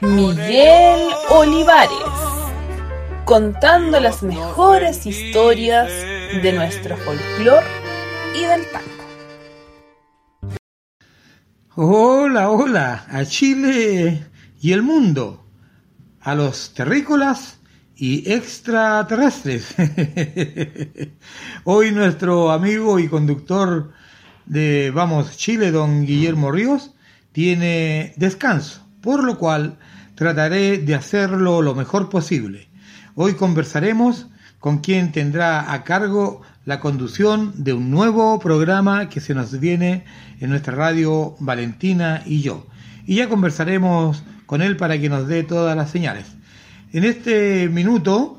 Miguel Olivares, contando las mejores historias de nuestro folclor y del tango. Hola, hola, a Chile y el mundo, a los terrícolas y extraterrestres. Hoy nuestro amigo y conductor de Vamos Chile, don Guillermo Ríos, tiene descanso, por lo cual trataré de hacerlo lo mejor posible. Hoy conversaremos con quien tendrá a cargo la conducción de un nuevo programa que se nos viene en nuestra radio Valentina y yo. Y ya conversaremos con él para que nos dé todas las señales. En este minuto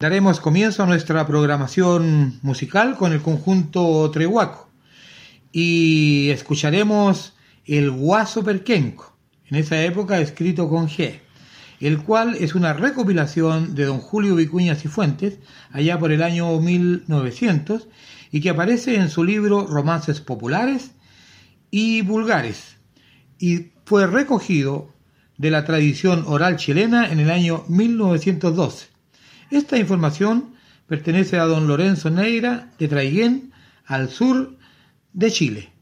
daremos comienzo a nuestra programación musical con el conjunto Trehuaco y escucharemos el Guaso Perquenco, en esa época escrito con G, el cual es una recopilación de don Julio Vicuña Cifuentes, allá por el año 1900, y que aparece en su libro Romances Populares y Vulgares, y fue recogido de la tradición oral chilena en el año 1912. Esta información pertenece a don Lorenzo Neira de Traiguén, al sur de Chile.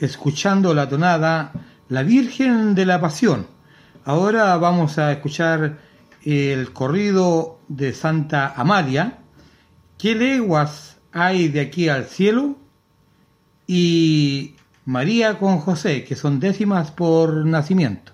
Escuchando la tonada La Virgen de la Pasión. Ahora vamos a escuchar el corrido de Santa Amalia. ¿Qué leguas hay de aquí al cielo? Y María con José, que son décimas por nacimiento.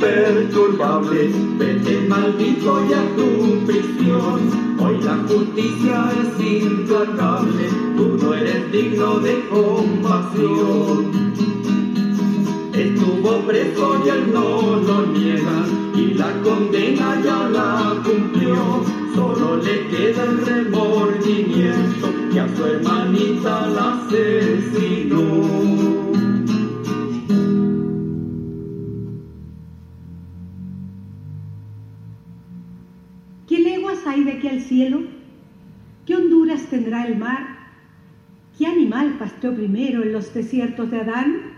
imperturbable, vete maldito ya tu prisión. Hoy la justicia es implacable, tú no eres digno de compasión. Estuvo preso y él no lo niega, y la condena ya la cumplió. Solo le queda el remordimiento que a su hermanita la asesinó. primero en los desiertos de Adán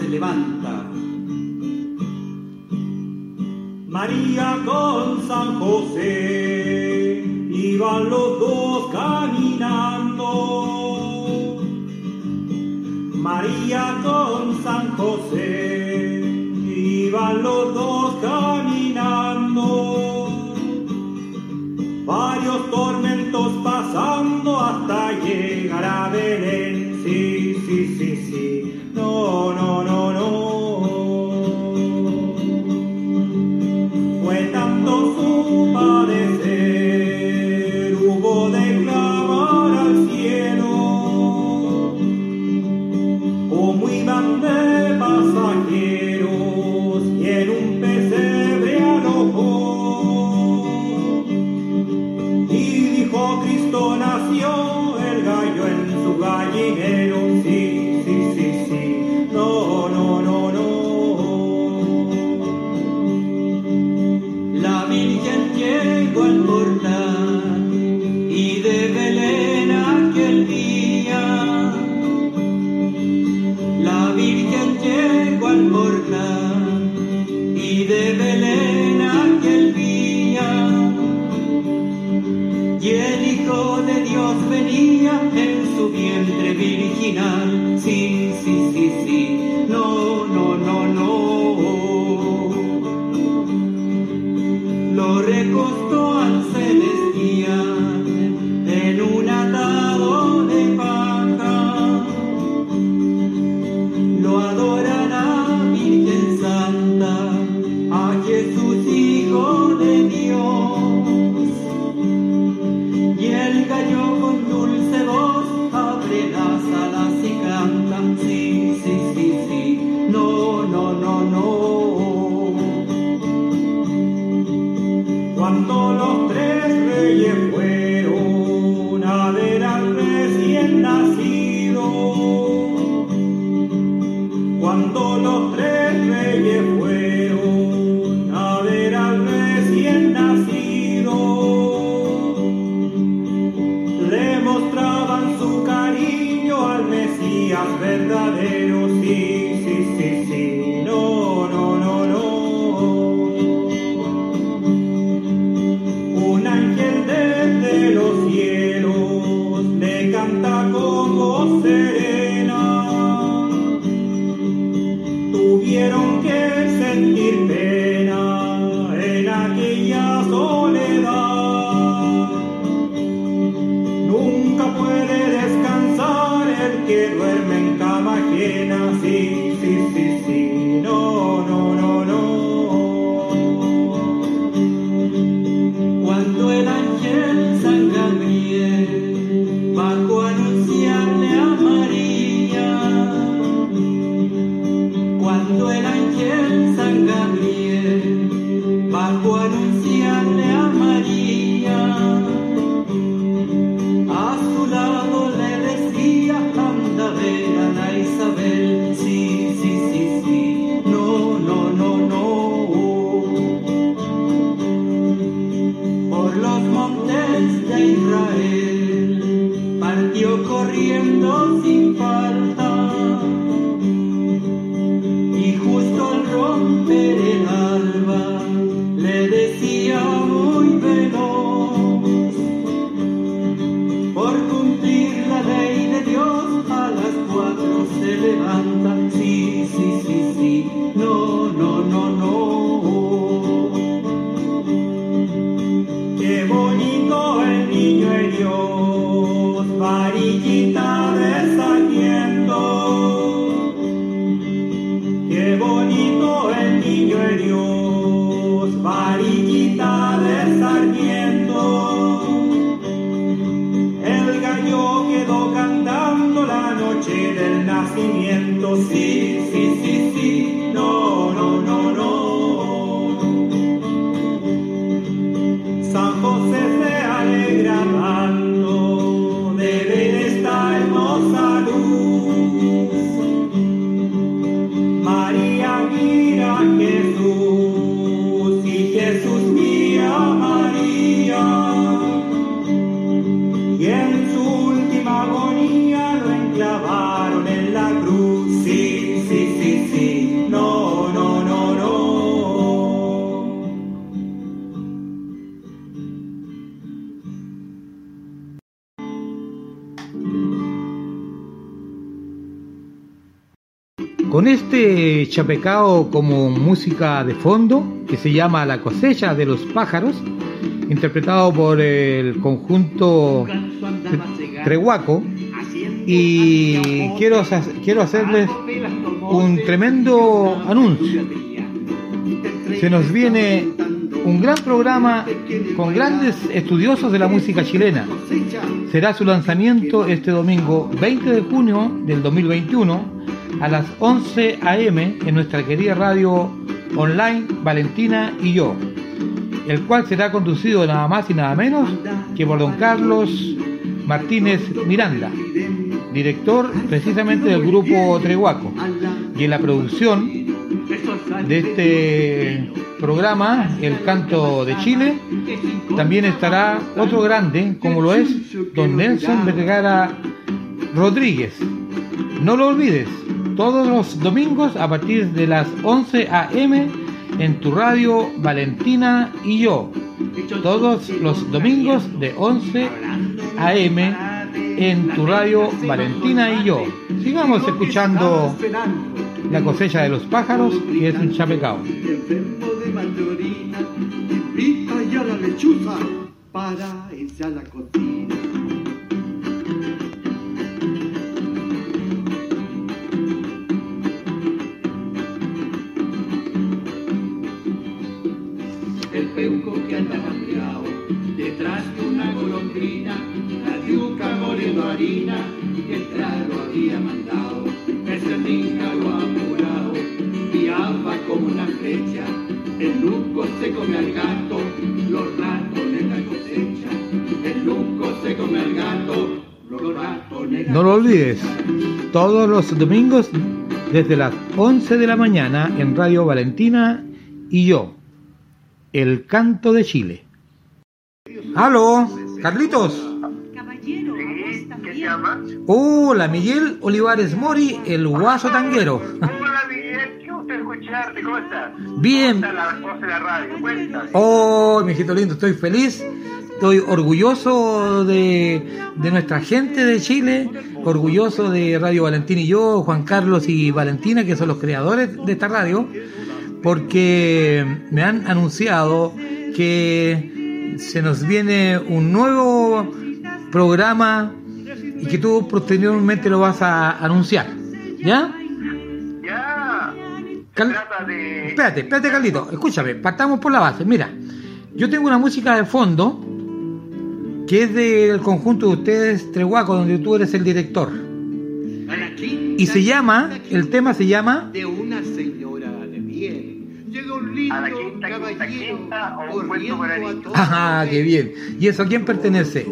se levanta. María con San José iban los dos caminando. María con chapecao como música de fondo que se llama La cosecha de los pájaros, interpretado por el conjunto Trehuaco. Y quiero, quiero hacerles un tremendo anuncio. Se nos viene un gran programa con grandes estudiosos de la música chilena. Será su lanzamiento este domingo 20 de junio del 2021 a las 11 a.m. en nuestra querida radio online Valentina y yo, el cual será conducido nada más y nada menos que por don Carlos Martínez Miranda, director precisamente del grupo Trehuaco, y en la producción de este programa, El Canto de Chile, también estará otro grande, como lo es don Nelson Vergara Rodríguez. No lo olvides, todos los domingos a partir de las 11 a.m. en tu radio Valentina y yo. Todos los domingos de 11 a.m. en tu radio Valentina y yo. Sigamos escuchando la cosecha de los pájaros y es un chapecao. para irse a la cocina. Lo olvides, todos los domingos desde las 11 de la mañana en Radio Valentina y yo, El Canto de Chile. ¡Aló! ¡Carlitos! Caballero, Sí, ¿qué llama? Hola, Miguel Olivares Mori, el guaso tanguero. Hola, Miguel, qué gusto escucharte, ¿cómo estás? Bien. ¿Cómo está la voz de la radio? Cuéntame. Oh, mijito lindo, estoy feliz, estoy orgulloso de, de nuestra gente de Chile, orgulloso de Radio Valentín y yo, Juan Carlos y Valentina, que son los creadores de esta radio, porque me han anunciado que se nos viene un nuevo programa y que tú posteriormente lo vas a anunciar. ¿Ya? Ya. Cal- de... Espérate, espérate, Carlito. Escúchame, partamos por la base. Mira, yo tengo una música de fondo que es del conjunto de ustedes, Trehuaco, donde tú eres el director. Y se llama, el tema se llama de una señora de bien. Llega un lindo caballero ¡Ajá, qué bien! ¿Y eso a quién pertenece?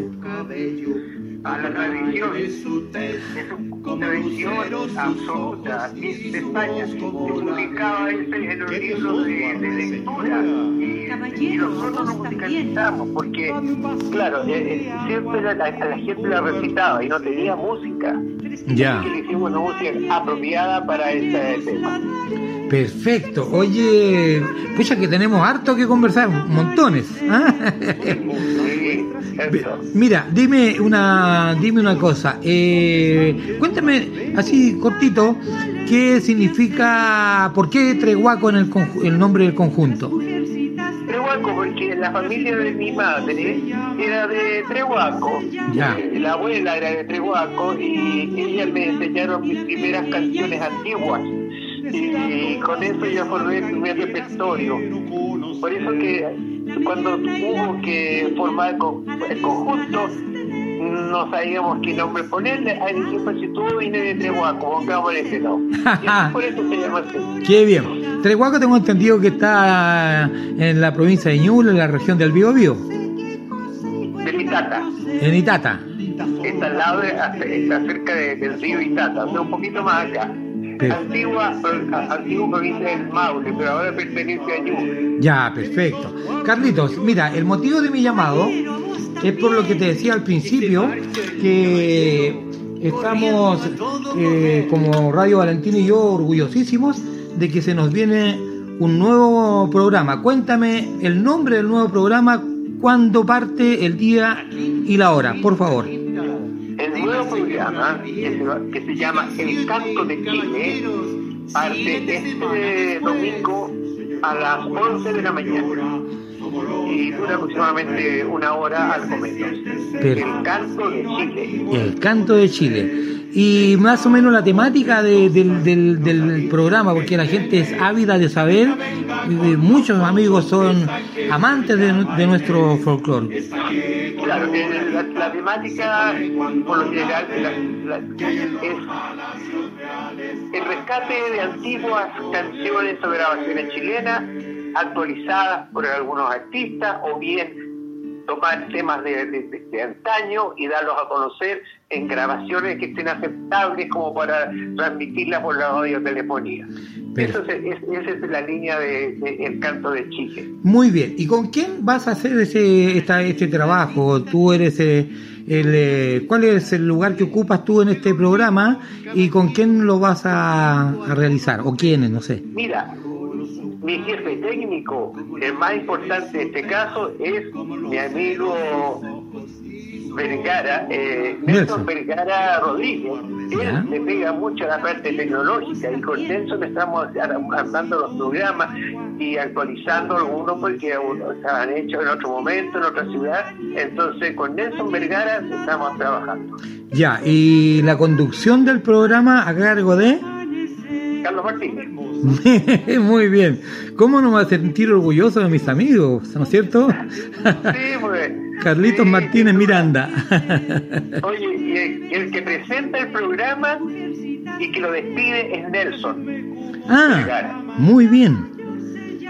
A la tradición. Es una tradición absoluta de España. Se publicaba ese en los ¿Qué libros de, lectura. Y, nosotros lo musicalizamos porque, claro, eh, eh, siempre la, la- la gente la recitaba y no tenía música. Ya, Así que le hicimos una música apropiada para este tema. perfecto. Oye, pucha que tenemos harto que conversar, montones. ¿ah? Eso. Mira, dime una, dime una cosa. Eh, cuéntame así cortito qué significa, por qué Trehuaco en el, conju- el nombre del conjunto. Trehuaco, porque la familia de mi madre era de Trehuaco. Ya. Eh, La abuela era de Trehuaco y ellas me enseñaron mis primeras canciones antiguas. Y con eso ya formé mi primer repertorio. Por eso que cuando hubo que formar el con- el conjunto, no sabíamos qué nombre ponerle. Ahí dije, pues si tú vienes de Trehuaco, pongámosle ese nombre. Por eso se llama así. Qué bien. Trehuaco tengo entendido que está en la provincia de Ñuble, en la región del Biobío, De Itata. en Itata. Está al lado, de, está cerca de- del río Itata, o sea, un poquito más acá. Antigua, pro- antigua provincia del Maule, pero ahora pertenece a Ñuble. Ya, perfecto. Carlitos, mira, el motivo de mi llamado es por lo que te decía al principio, que estamos eh, como Radio Valentín y yo orgullosísimos de que se nos viene un nuevo programa. Cuéntame el nombre del nuevo programa, cuándo parte, el día y la hora, por favor. Programa, que se llama El Canto de Chile, parte este domingo a las 11 de la mañana y dura aproximadamente una hora al comienzo. Pero- El canto de Chile. El canto de Chile. Y más o menos la temática de- del, del- del programa, porque la gente es ávida de saber, muchos amigos son amantes de, de nuestro folclore. Claro, que la, la temática, por lo general, la- la- es el rescate de antiguas canciones o grabaciones chilenas actualizadas por algunos artistas o bien tomar temas de, de- antaño y darlos a conocer en grabaciones que estén aceptables como para transmitirlas por la radiotelefonía. Pero- Eso es, es- esa es la línea del de, El canto de Chile. Muy bien. ¿Y con quién vas a hacer ese, esta- este trabajo? Tú eres eh, el, eh, ¿cuál es el lugar que ocupas tú en este programa y con quién lo vas a, a realizar o quiénes, no sé. Mira, mi jefe técnico, el más importante en este caso, es mi amigo Vergara, eh, Nelson. Vergara Rodríguez. Él le pega mucho a la parte tecnológica y con Nelson estamos ar- armando los programas y actualizando algunos porque se han hecho en otro momento, en otra ciudad. Entonces con Nelson Vergara estamos trabajando. Ya, y la conducción del programa a cargo de... Carlos Martínez. Muy bien. ¿Cómo no me va a sentir orgulloso de mis amigos? ¿No es cierto? Sí, pues. Carlitos Sí, Martínez sí. Miranda. Oye, y el, y el que presenta el programa y que lo despide es Nelson. ah, muy bien.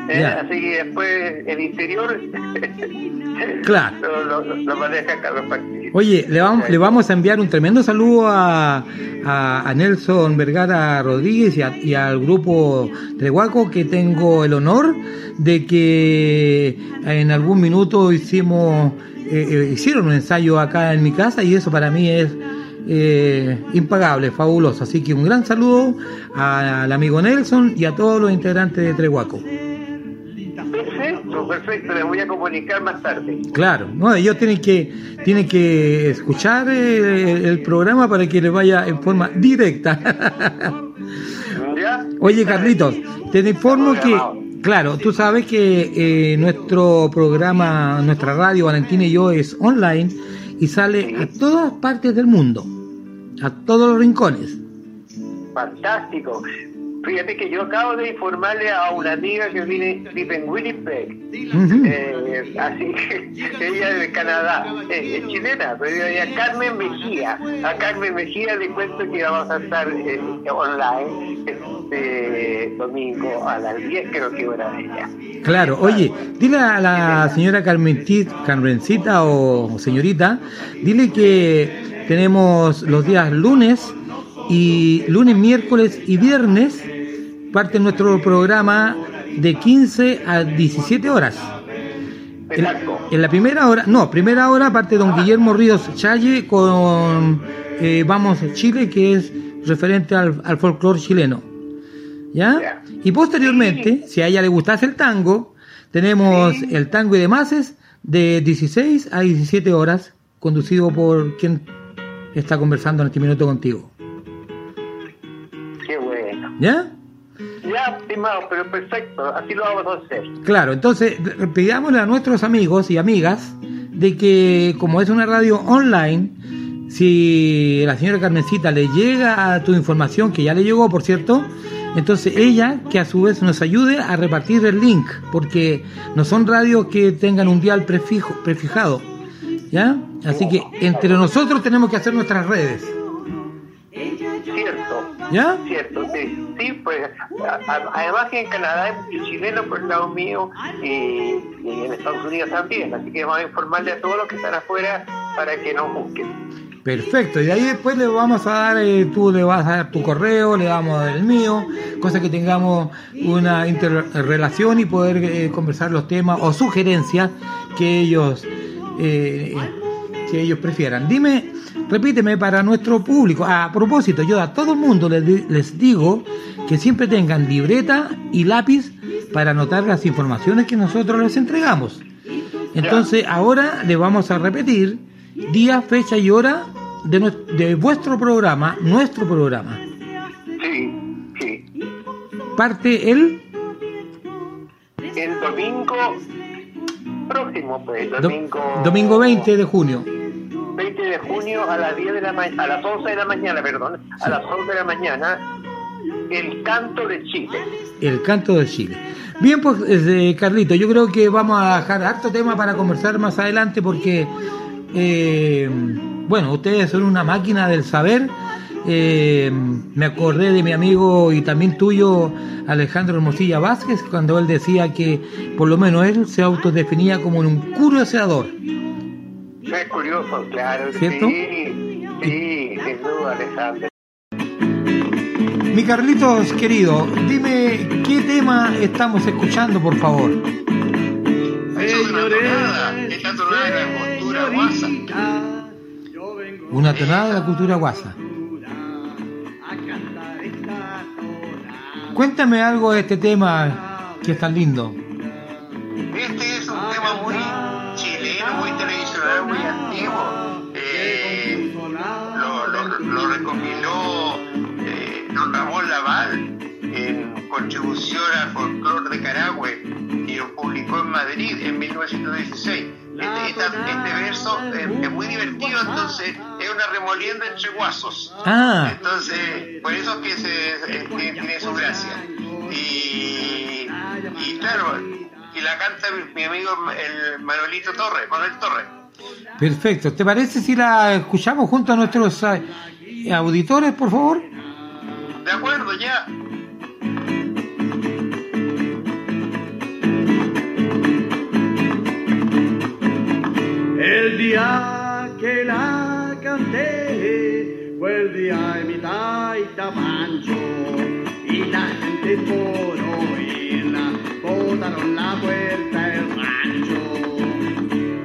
Eh. Así que después el interior Claro. lo, lo, lo maneja Carlos. Oye, le vamos, le vamos a enviar un tremendo saludo a, a, a Nelson Vergara Rodríguez y, a- y al grupo de Huaco que tengo el honor de que en algún minuto hicimos eh, eh, hicieron un ensayo acá en mi casa y eso para mí es eh, impagable, fabuloso. Así que un gran saludo al amigo Nelson y a todos los integrantes de Trehuaco. Perfecto. Les voy a comunicar más tarde. Claro, no, ellos tienen que tienen que escuchar eh, el programa para que les vaya en forma directa. ¿Ya? Oye, Carlitos, te informo que, claro, tú sabes que eh, nuestro programa, nuestra radio, Valentina y yo, es online y sale a todas partes del mundo, a todos los rincones. Fantástico. Fíjate que yo acabo de informarle a una amiga que vive, vive en Winnipeg. Eh, así que ella es de Canadá, eh, es chilena, pero ella Carmen Mejía. A Carmen Mejía le cuento que vamos a estar eh, online este domingo a las 10, creo que hora de ella. Claro, oye, dile a la señora Carmencita, Carmencita o señorita, dile que tenemos los días lunes y lunes, miércoles y viernes parte nuestro programa de 15 a 17 horas. En, en la primera hora, no, primera hora parte don Guillermo Ríos Challe con eh, Vamos Chile, que es referente al, al folclore chileno. ¿Ya? Ya. Y posteriormente, si a ella le gustase el tango, tenemos el tango y demás de 16 a 17 horas, conducido por quien está conversando en este minuto contigo. Qué bueno. ¿Ya? Ya, estimado, pero perfecto, así lo vamos a hacer. Claro, entonces pidámosle a nuestros amigos y amigas de que como es una radio online, si la señora Carmencita le llega a tu información, que ya le llegó, por cierto, entonces ella que a su vez nos ayude a repartir el link, porque no son radios que tengan un dial prefijo, prefijado, ¿ya? Así que entre nosotros tenemos que hacer nuestras redes, Cierto. ¿Ya? Cierto, sí, sí, pues a- a- además que en Canadá hay muchos chilenos por el lado mío y, y en Estados Unidos también, así que vamos a informarle a todos los que están afuera para que nos busquen. Perfecto, y de ahí después le vamos a dar, eh, tú le vas a dar tu correo, le damos a dar el mío, cosa que tengamos una interrelación y poder eh, conversar los temas o sugerencias que ellos eh, que ellos prefieran. Dime, repíteme para nuestro público. A propósito, yo a todo el mundo les, les digo que siempre tengan libreta y lápiz para anotar las informaciones que nosotros les entregamos. Entonces, ahora le vamos a repetir día, fecha y hora de, de vuestro programa, nuestro programa. Sí, sí. parte el El domingo próximo, pues, do- domingo... domingo 20 de junio. 20 de junio a las 10 de la ma- a las 11 de la mañana, perdón, a las 11 de la mañana, el canto de Chile. El canto de Chile. Bien, pues, eh, Carlito, yo creo que vamos a dejar harto tema para conversar más adelante porque, eh, bueno, ustedes son una máquina del saber. Eh, me acordé de mi amigo y también tuyo, Alejandro Hermosilla Vázquez, cuando él decía que por lo menos él se autodefinía como un curioseador. Es curioso, claro. ¿Cierto? Sí, sí, sin duda, Alejandro. Mi Carlitos querido, dime qué tema estamos escuchando, por favor. Esta tonada de la cultura guasa. Una tonada de la cultura guasa. Cuéntame algo de este tema que es tan lindo. Este contribución al folclore de Carahue y lo publicó en Madrid en 1916. Este, esta- este verso eh, es muy divertido, entonces es una remolienda entre guasos. Ah, Entonces, por eso es que se, tiene, tiene su gracia. Y, y claro, y la canta mi, mi amigo el Manuelito Torres, Manuel Torres. perfecto. ¿Te parece si la escuchamos junto a nuestros eh, auditores, por favor? De acuerdo, ya. El día que la canté fue el día de mi taita Pancho. Y la gente por oírla botaron la puerta del rancho.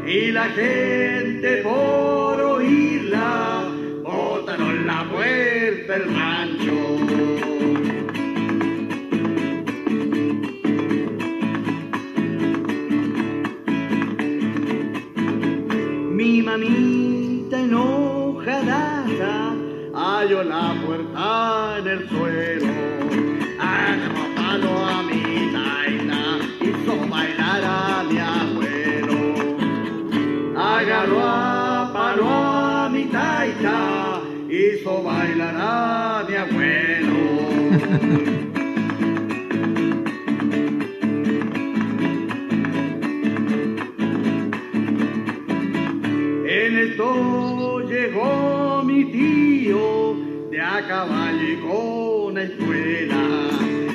Y la gente por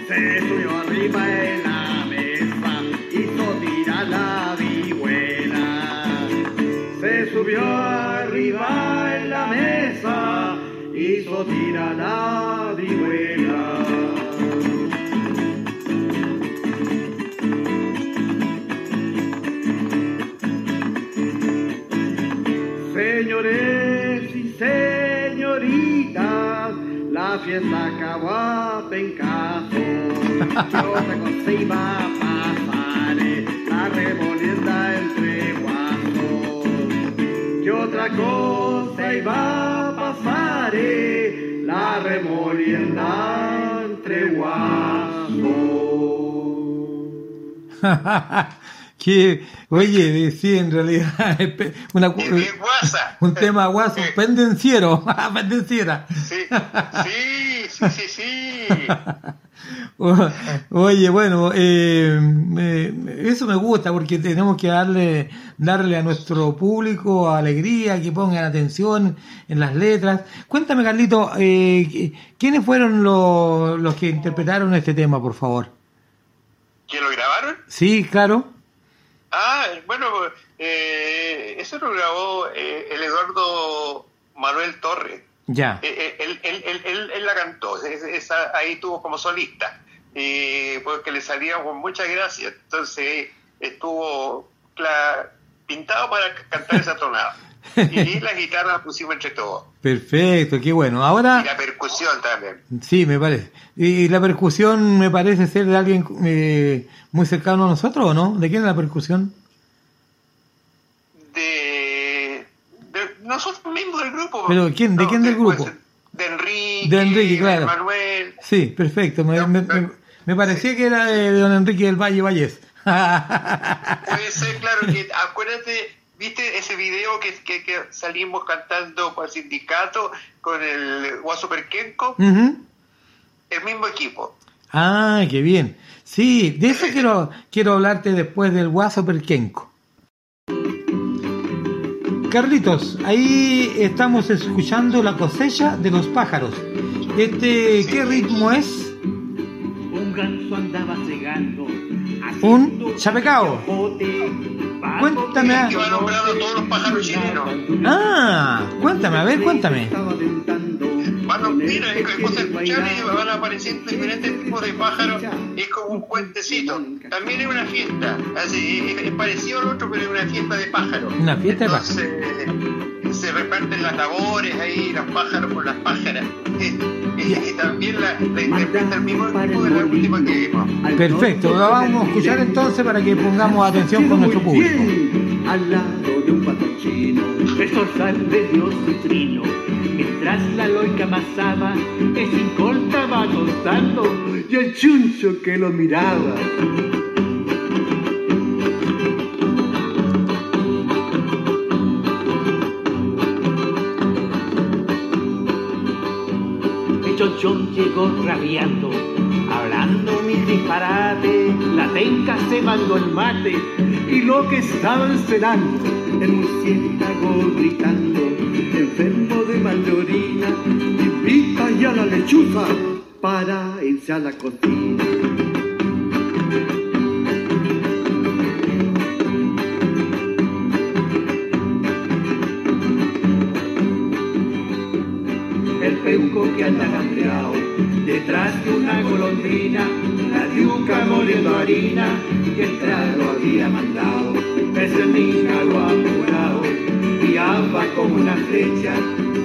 Se subió arriba en la mesa, hizo tirar la vihuela. Se subió arriba en la mesa, hizo tirar la vihuela. Fiesta acabó pencazo. Yo tengo se iba a pasar eh, la remolienda entre guasos. ¿Qué otra cosa iba a pasar? eh, La remolienda entre guasos. que, oye, sí, en realidad, una, un tema guaso, pendenciero, pendenciera. Sí, sí, sí, sí, Oye, bueno, eh, me- eso me gusta porque tenemos que darle, darle a nuestro público alegría, que pongan atención en las letras. Cuéntame, Carlito, eh, ¿quiénes fueron los, los que interpretaron este tema, por favor? ¿Que lo grabaron? Sí, claro. Ah, bueno, eh, eso lo grabó eh, el Eduardo Manuel Torres. Ya. Eh, eh, él, él, él, él- él la cantó, es- esa, ahí tuvo como solista, y porque le salía con mucha gracia, entonces estuvo pintado para cantar esa tonada. Y la guitarra la pusimos entre todos, Perfecto, qué bueno. Ahora, y la percusión también. sí, me parece. Y la percusión me parece ser de alguien eh, muy cercano a nosotros, ¿o no? ¿De quién es la percusión? De, de nosotros mismos del grupo. Pero, ¿quién- de quién del grupo? De Enrique, De Enrique, claro. Manuel. Sí, perfecto. Me, No, me- no. me- Me parecía que era de don Enrique del Valle Valles. Puede ser, claro, que acuérdate, ¿viste ese video que, que, que salimos cantando con el sindicato, con el Guaso Perquenco? El mismo equipo. Ah, qué bien. Sí, de eso quiero, quiero hablarte después del Guaso Perquenco. Carlitos, ahí estamos escuchando la cosecha de los pájaros. Este, ¿qué ritmo es? Un ganso andaba cegando. Un chapecao. Cuéntame. Que va nombrando todos los pájaros chilenos. Ah, cuéntame, a ver, cuéntame. Bueno, mira, es escuchar y van apareciendo diferentes tipos de pájaros. Es como un puentecito. También es una fiesta. Así, es, parecido al otro, pero es una fiesta de pájaros. Una fiesta de pájaros. Se reparten las labores ahí, los pájaros por las pájaras. Y, y- y también la, la interpreta el mismo equipo de la última que vimos. Perfecto, lo vamos a escuchar entonces para que pongamos atención con nuestro público. Al lado de un patroncino, el zorzal le dio su trino. Mientras la loica amasaba, el cincol estaba gozando y el chuncho que lo miraba. Llegó rabiando, hablando mis disparates. La tenca se mandó el mate y lo que estaban cenando, el murciélago gritando, enfermo de mandorina, invita ya la lechuza para irse a la cocina. Que anda detrás de una golondrina, la yuca moliendo harina que el trago había mandado. Ese niño lo apurado, guiaba como una flecha,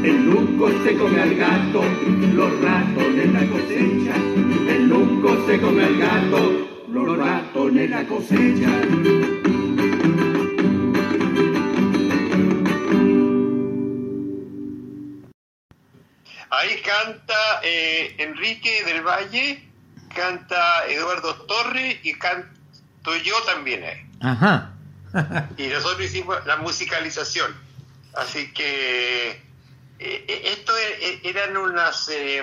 el lunco se come al gato, los ratones la cosecha, el lunco se come al gato, los ratones la cosecha. Torres y canto yo también ahí. Ajá. Y nosotros hicimos la musicalización. Así que eh, eh, esto e- e- eran unas... eh,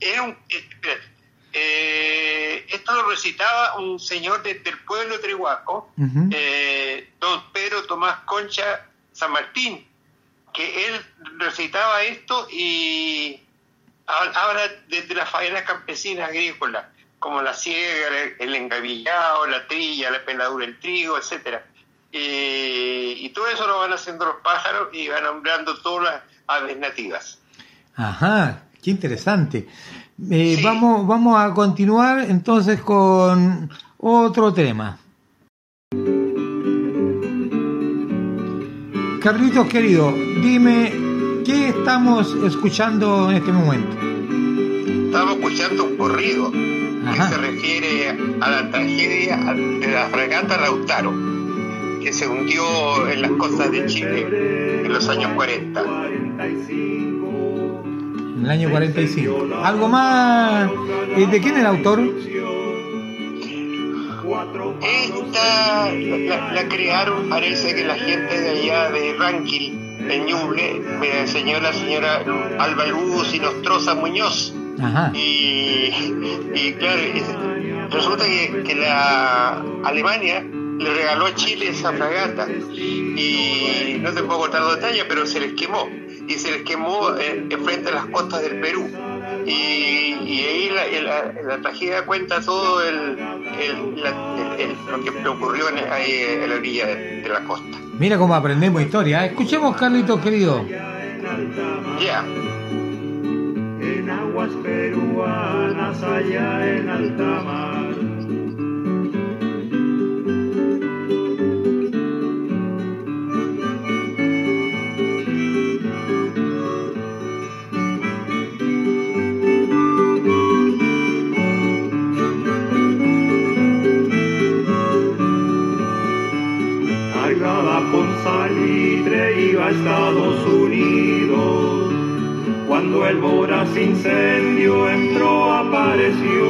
era un, eh, espérate. Eh, esto lo recitaba un señor de- del pueblo de Trihuaco, eh, don Pedro Tomás Concha San Martín, que él recitaba esto y hab- habla desde las faenas campesinas agrícolas, como la siega, el, engavillado, la trilla, la peladura del trigo, etcétera. Eh, y todo eso lo van haciendo los pájaros y van nombrando todas las aves nativas. Ajá, qué interesante. Eh, Sí. vamos, vamos a continuar entonces con otro tema. Carlitos querido, dime qué estamos escuchando en este momento. Estamos escuchando un corrido. Que se refiere a la tragedia de la fragata Lautaro, que se hundió en las costas de Chile en los años 40. En el año 45. ¿Algo más? Eh, ¿De quién es el autor? Esta la, crearon, parece que la gente de allá de Ranquil, en Ñuble, me enseñó la señora Alba Luz y Nostroza Muñoz. Ajá. Y, y claro, es- resulta que, que la Alemania le regaló a Chile esa fragata y no te puedo contar los detalles, pero se les quemó y se les quemó eh, en frente a las costas del Perú. Y, y ahí la, la- la tragedia cuenta todo el, el- la- el- el- lo que ocurrió en, ahí en la orilla de, de la costa. Mira cómo aprendemos historia. ¿eh? Escuchemos, Carlitos querido. Ya. En aguas peruanas allá en alta mar. Estados Unidos. Cuando el voraz incendio entró, apareció.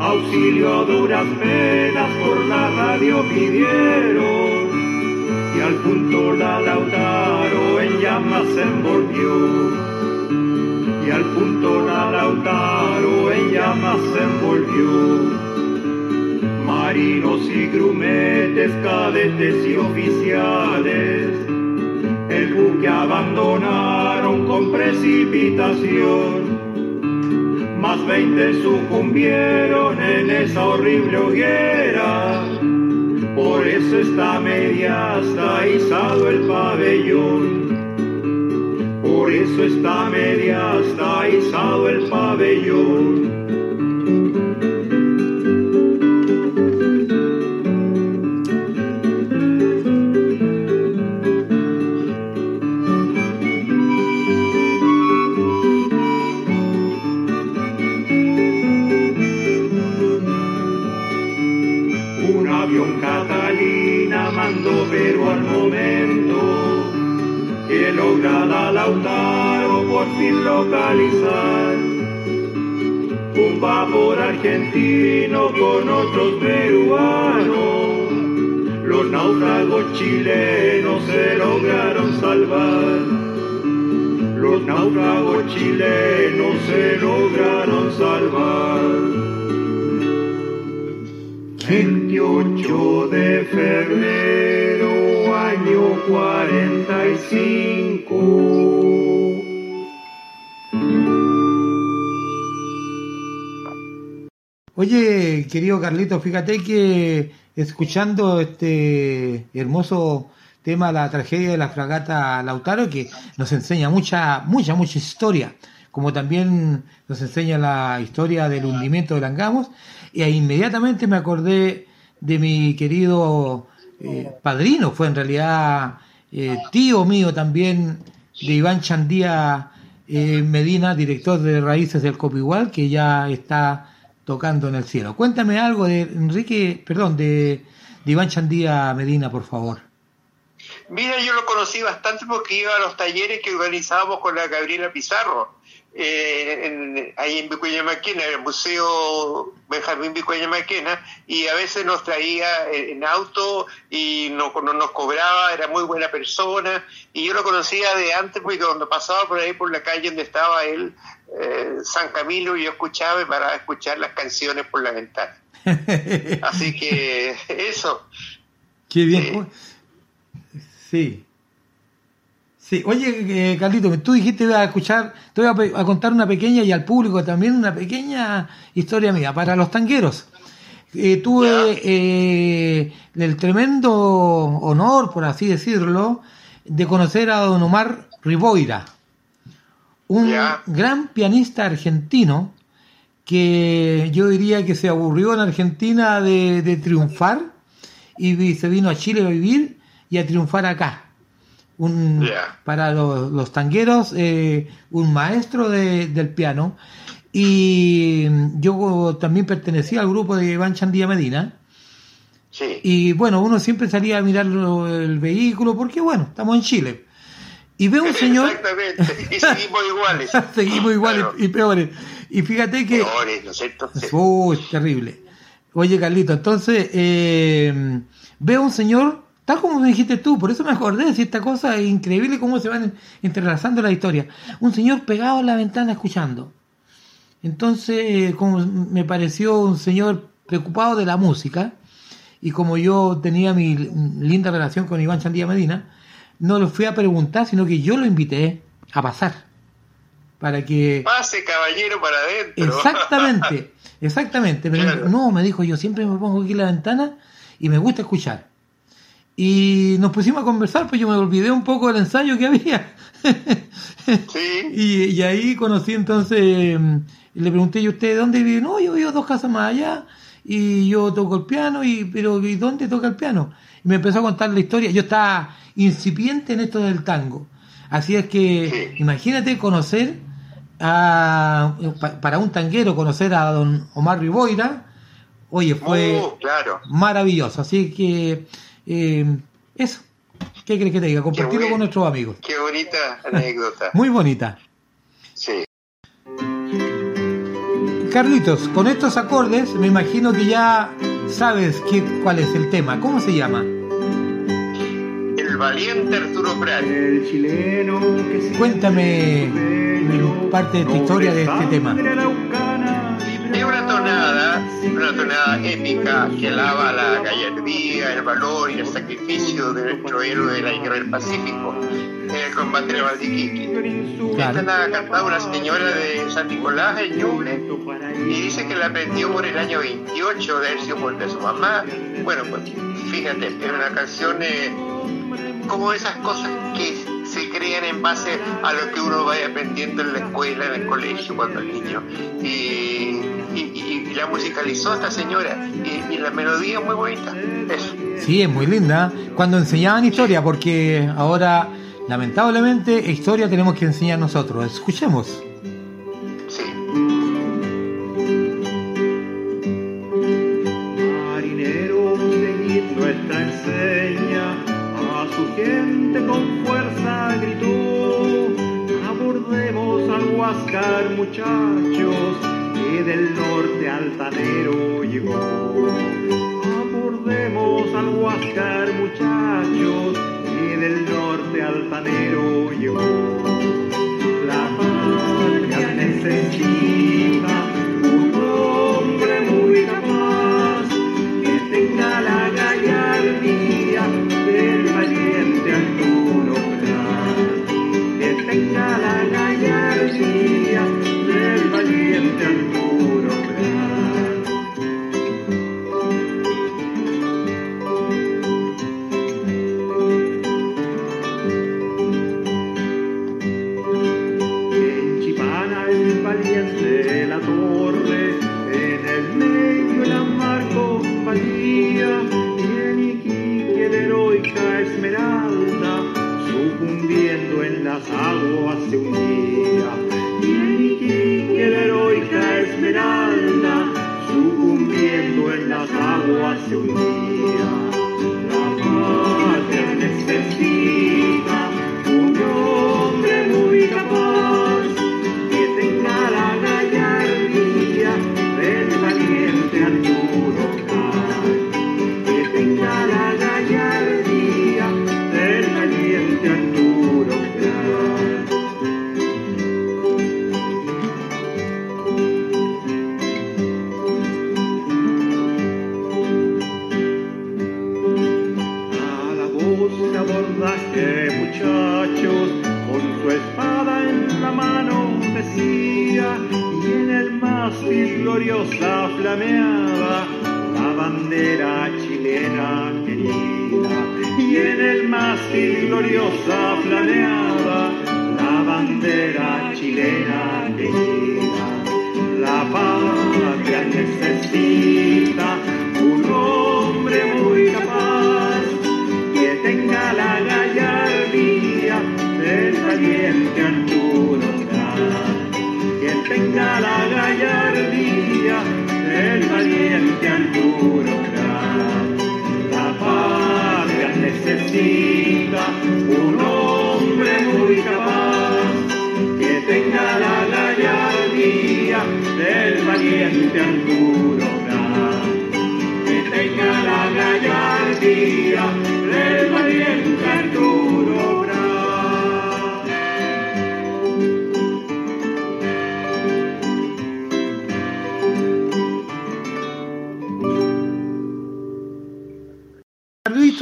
Auxilio a duras penas por la radio pidieron. Y al punto la Lautaro en llamas envolvió. Y al punto la Lautaro en llamas se envolvió marinos y grumetes, cadetes y oficiales, el buque abandonaron con precipitación. Más veinte sucumbieron en esa horrible hoguera, por eso está media hasta izado el pabellón. Por eso está media hasta izado el pabellón. Chilenos se lograron salvar. 28 de febrero, año 45. Oye, querido Carlito, fíjate que escuchando este hermoso tema, la tragedia de la fragata Lautaro, que nos enseña mucha, mucha, mucha historia, como también nos enseña la historia del hundimiento de Langamos, y ahí inmediatamente me acordé de mi querido eh, padrino, fue en realidad eh, tío mío también, de Iván Chandía eh, Medina, director de Raíces del Copigual, que ya está tocando en el cielo. Cuéntame algo de Enrique, perdón, de, Iván Chandía Medina, por favor. Mira, yo lo conocí bastante porque iba a los talleres que organizábamos con la Gabriela Pizarro, eh, ahí en Vicuña Maquena, en el Museo Benjamín Vicuña Maquena, y a veces nos traía en auto y no, nos cobraba, era muy buena persona, y yo lo conocía de antes porque cuando pasaba por ahí por la calle donde estaba él, eh, San Camilo, yo escuchaba para escuchar las canciones por la ventana. Así que eso. Qué bien. Sí. Sí, oye, eh, Carlito, tú dijiste voy a escuchar, te voy a, contar una pequeña y al público también una pequeña historia mía para los tanqueros. Eh, tuve eh, el tremendo honor, por así decirlo, de conocer a don Omar Riboira, un gran pianista argentino que yo diría que se aburrió en Argentina de, de triunfar y se vino a Chile a vivir y a triunfar acá un, para los, tangueros, eh, un maestro del piano. Y yo también pertenecía al grupo de Iván Chandía Medina. Y bueno, uno siempre salía a mirar el vehículo porque, bueno, estamos en Chile. Y veo un señor. Exactamente, y seguimos iguales. seguimos iguales y peores. Y fíjate que. Peores, ¿no es cierto? terrible. Oye, Carlito, entonces eh, veo un señor Tal como me dijiste tú, por eso me acordé de esta cosa increíble cómo se van entrelazando la historia. Un señor pegado a la ventana escuchando. Entonces, como me pareció un señor preocupado de la música, y como yo tenía mi linda relación con Iván Chandía Medina, no lo fui a preguntar, sino que yo lo invité a pasar. Para que... Pase, caballero, para adentro. Exactamente, exactamente. no, me dijo, yo siempre me pongo aquí en la ventana y me gusta escuchar. Y nos pusimos a conversar, pues yo me olvidé un poco del ensayo que había. Sí. y, ahí conocí entonces, mm, le pregunté, ¿y usted dónde vive? No, yo vivo dos casas más allá y yo toco el piano, y pero ¿y dónde toca el piano? Y me empezó a contar la historia. Yo estaba incipiente en esto del tango. Así es que imagínate conocer a, para un tanguero, conocer a don Omar Riboira, oye, fue oh, claro. maravilloso. Así que eh, eso. ¿Qué crees que te diga? Compartirlo con nuestros amigos. Qué bonita anécdota. Muy bonita. Sí. Carlitos, con estos acordes me imagino que ya sabes qué, cuál es el tema. ¿Cómo se llama? El valiente Arturo Prat. El chileno que se Cuéntame parte de tu historia de este tema. Es una tonada, una tonada épica que alaba la gallardía, el valor y el sacrificio de nuestro héroe de la guerra del Pacífico en el combate de Valdiquique. Esta la cantaba una señora de San Nicolás en Ñuble y dice que la aprendió por el año 28 de haber sido de su mamá. Bueno, pues fíjate, es una canción eh, como esas cosas que se crean en base a lo que uno vaya aprendiendo en la escuela, en el colegio, cuando es niño. Y, y- y- y la musicalizó esta señora y, y la melodía es muy bonita. Eso. Sí, es muy linda. Cuando enseñaban historia, porque ahora, lamentablemente, historia tenemos que enseñar nosotros. Escuchemos. Nuestra enseña, a su gente con fuerza Huáscar, muchachos, que del norte altanero llegó. Abordemos al Huáscar, muchachos,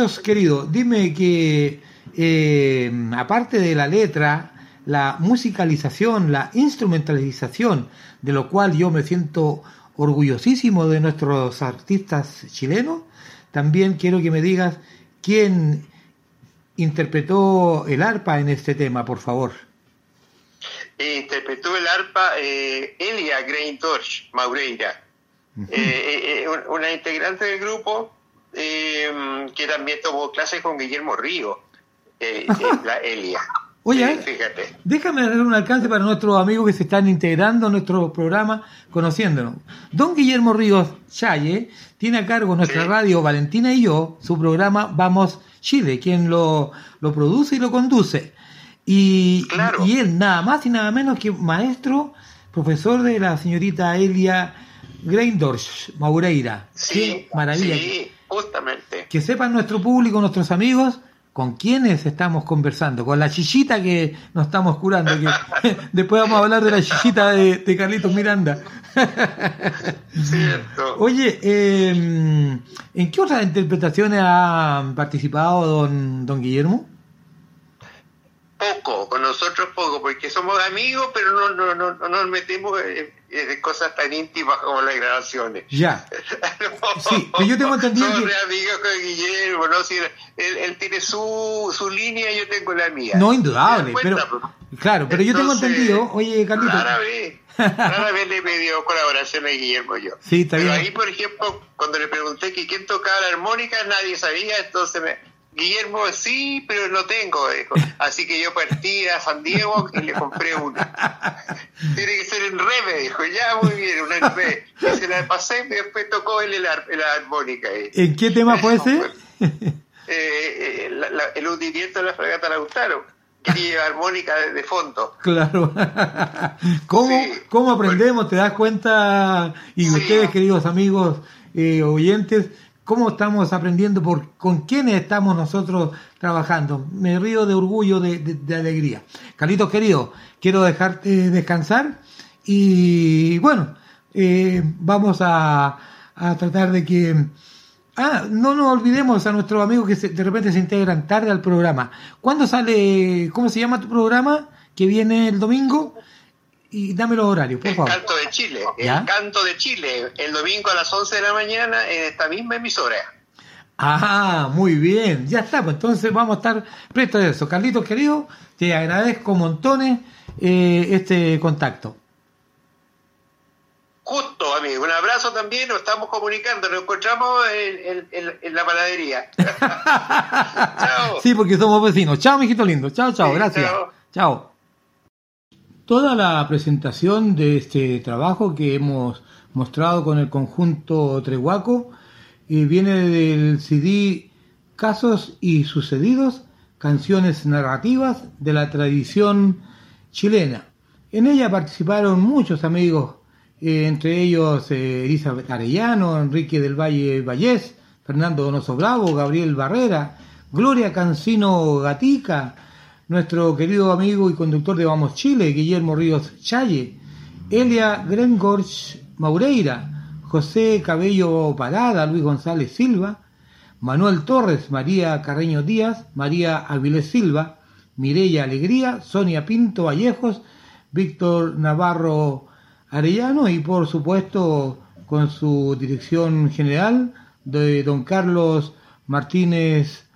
Carlitos, querido, dime que eh, aparte de la letra, la musicalización, la instrumentalización, de lo cual yo me siento orgullosísimo de nuestros artistas chilenos, también quiero que me digas quién interpretó el arpa en este tema, por favor. Interpretó el arpa eh, Elia Grain Torch Maureira, eh, eh, eh, un- una integrante del grupo eh, que también tomó clases con Guillermo Río, eh, eh, la Elia. Oye, Sí, fíjate. Déjame dar un alcance para nuestros amigos que se están integrando a nuestro programa, conociéndonos. Don Guillermo Ríos Chaye tiene a cargo nuestra radio, Valentina y yo, su programa Vamos Chile, quien lo, lo produce y lo conduce. Y, Claro. y él nada más y nada menos que maestro, profesor de la señorita Elia Greindorsch Maureira. Sí, Qué maravilla. sí, justamente. Que sepan nuestro público, nuestros amigos, con quienes estamos conversando, con la chichita que nos estamos curando, que después vamos a hablar de la chichita de, de Carlitos Miranda. Cierto. Oye, eh, ¿en qué otras interpretaciones ha participado don, don Guillermo? Poco, con nosotros poco, porque somos amigos, pero no, no, no, no nos metemos en, en cosas tan íntimas como las grabaciones. Ya. Sí, pero yo tengo entendido Somos que- amigos con Guillermo, ¿no? Si él, él tiene su, su línea y yo tengo la mía. No, indudable, ¿Te das pero cuenta? claro, pero yo tengo Entonces, entendido, oye Carlitos, Rara vez, rara vez le pedido colaboración a Guillermo yo. Sí, está Pero bien. ahí, por ejemplo, cuando le pregunté que quién tocaba la armónica, nadie sabía, entonces me... Guillermo, sí, pero no tengo. dijo. Así que yo partí a San Diego y le compré una. Tiene que ser en re, me dijo. Ya, muy bien, una en re. Y se la pasé y después tocó él la, la armónica. ahí. ¿en qué tema fue ese? Eh, eh, la- la- el hundimiento de la fragata Lautaro. Quería armónica de, de fondo. Claro. ¿Cómo, Sí. ¿Cómo aprendemos? ¿Te das cuenta? Y Sí. ustedes, queridos amigos eh, oyentes, ¿cómo estamos aprendiendo? por ¿Con quiénes estamos nosotros trabajando? Me río de orgullo, de, de- alegría. Carlitos, querido, quiero dejarte descansar y bueno, eh, vamos a, a tratar de que... Ah, no nos olvidemos a nuestros amigos que se- de repente se integran tarde al programa. ¿Cuándo sale, cómo se llama tu programa? Que viene el domingo. Y dame los horarios, por El favor. canto de Chile. ¿Ya? El canto de Chile. El domingo a las 11 de la mañana en esta misma emisora. Ah, muy bien. Ya está, pues entonces vamos a estar prestos a eso. Carlitos, querido, te agradezco montones eh, este contacto. Justo, amigo. Un abrazo también. Nos estamos comunicando. Nos encontramos en, en- en- en la panadería. Chao. Sí, porque somos vecinos. Chao, mijito lindo. Chao, chao. Sí, Gracias. chao. Chao. Toda la presentación de este trabajo que hemos mostrado con el conjunto Trehuaco eh, viene del CD Casos y Sucedidos, canciones narrativas de la tradición chilena. En ella participaron muchos amigos, eh, entre ellos eh, Arellano, Enrique del Valle Vallés, Fernando Donoso Bravo, Gabriel Barrera, Gloria Cancino Gatica, nuestro querido amigo y conductor de Vamos Chile, Guillermo Ríos Challe, Elia Grengorch Maureira, José Cabello Parada, Luis González Silva, Manuel Torres, María Carreño Díaz, María Avilés Silva, Mireya Alegría, Sonia Pinto Vallejos, Víctor Navarro Arellano y por supuesto con su dirección general de don Carlos Martínez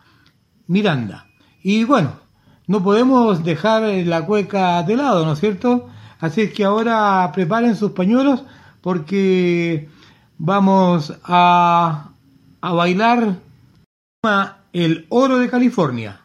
Miranda. Y bueno, no podemos dejar la cueca de lado, ¿no es cierto? Así es que ahora preparen sus pañuelos porque vamos a, a bailar el oro de California.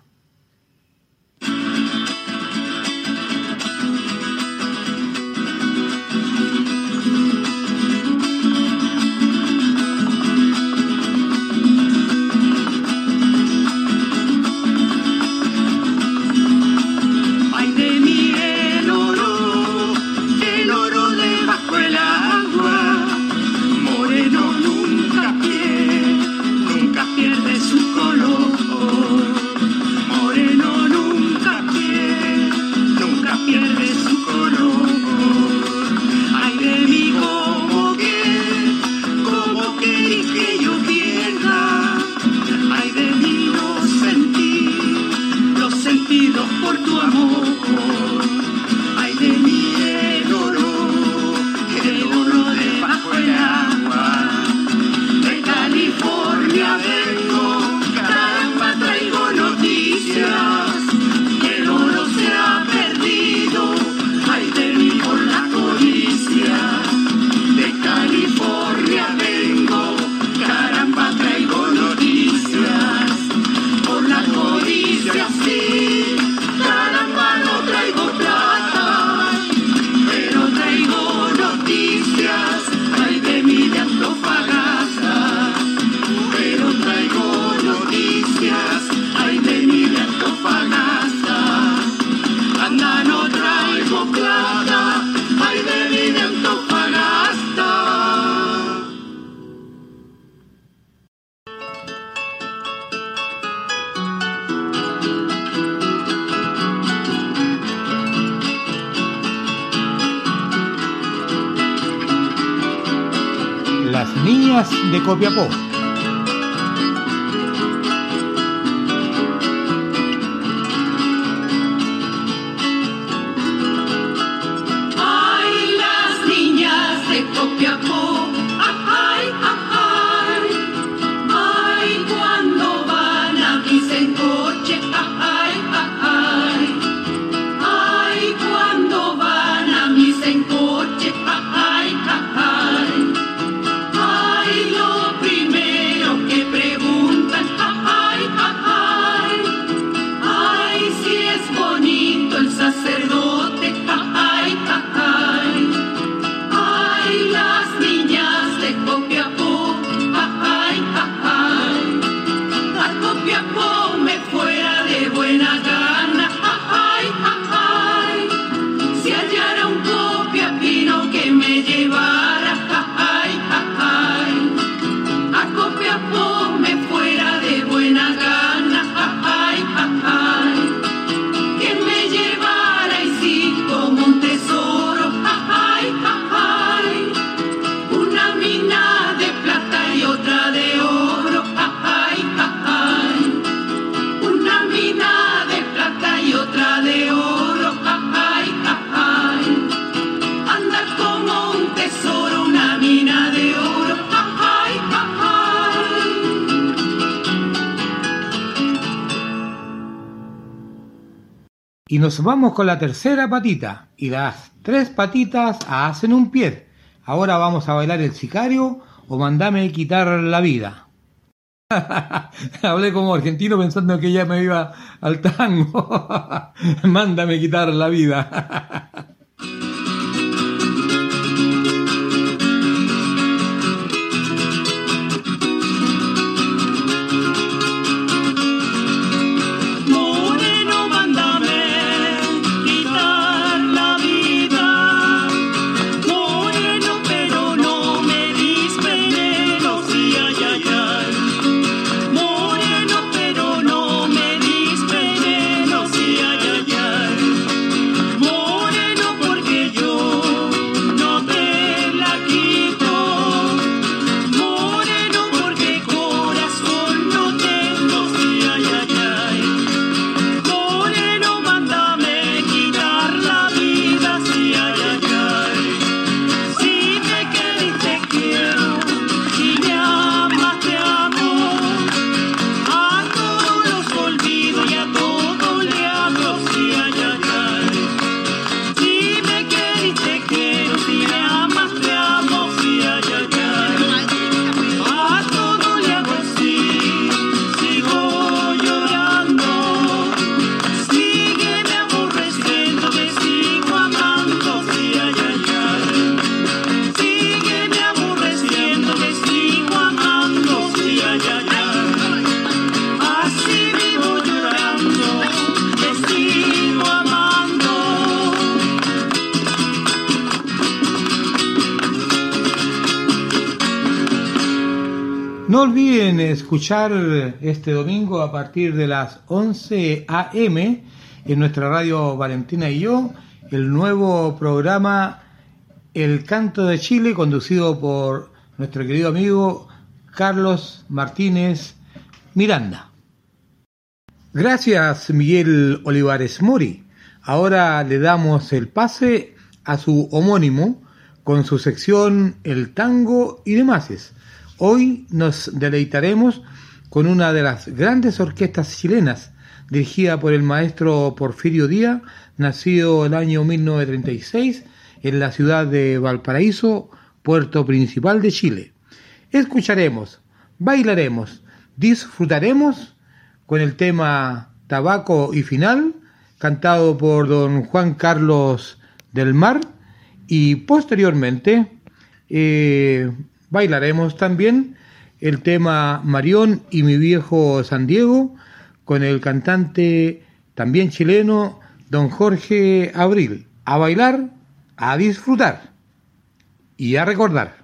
Nos vamos con la tercera patita. Y las tres patitas hacen un pie. Ahora vamos a bailar el sicario o mandame quitar la vida. Hablé como argentino pensando que ya me iba al tango. mándame quitar la vida. escuchar este domingo a partir de las 11 a.m. en nuestra radio Valentina y yo el nuevo programa El Canto de Chile conducido por nuestro querido amigo Carlos Martínez Miranda. Gracias Miguel Olivares Mori. Ahora le damos el pase a su homónimo con su sección El tango y demás. Hoy nos deleitaremos con una de las grandes orquestas chilenas, dirigida por el maestro Porfirio Díaz, nacido el año 1936 en la ciudad de Valparaíso, puerto principal de Chile. Escucharemos, bailaremos, disfrutaremos con el tema Tabaco y Final, cantado por don Juan Carlos del Mar, y posteriormente eh, bailaremos también el tema Marión y mi viejo San Diego con el cantante también chileno don Jorge Abril. A bailar, a disfrutar y a recordar.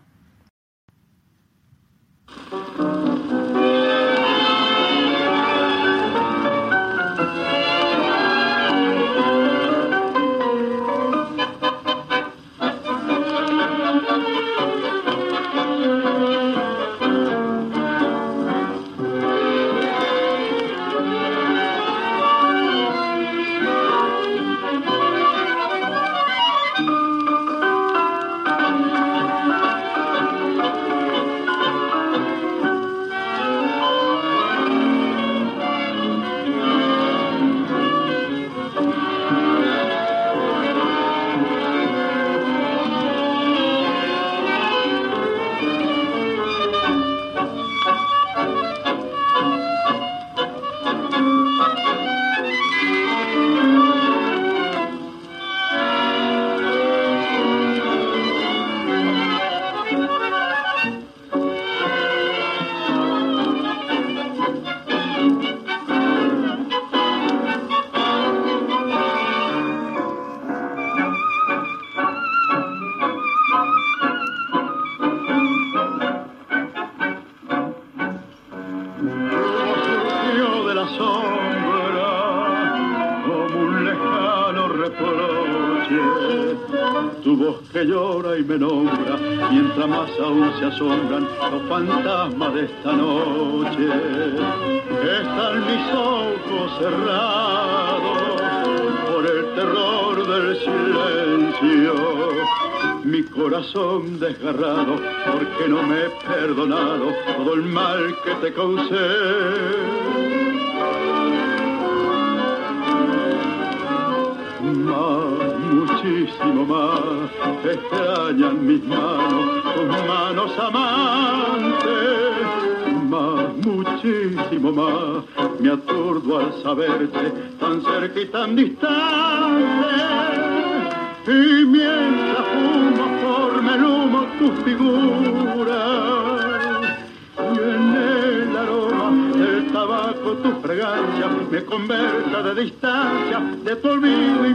Aún se asombran los fantasmas de esta noche. Están mis ojos cerrados por el terror del silencio. Mi corazón desgarrado porque no me he perdonado todo el mal que te causé. Más, muchísimo más, extrañan mis manos, manos amantes. Más, muchísimo más, me aturdo al saberte tan cerca y tan distante. Y mientras fumo forma el humo tu figura y en el aroma del tabaco tu fragancia me conversa de distancia de tu olvido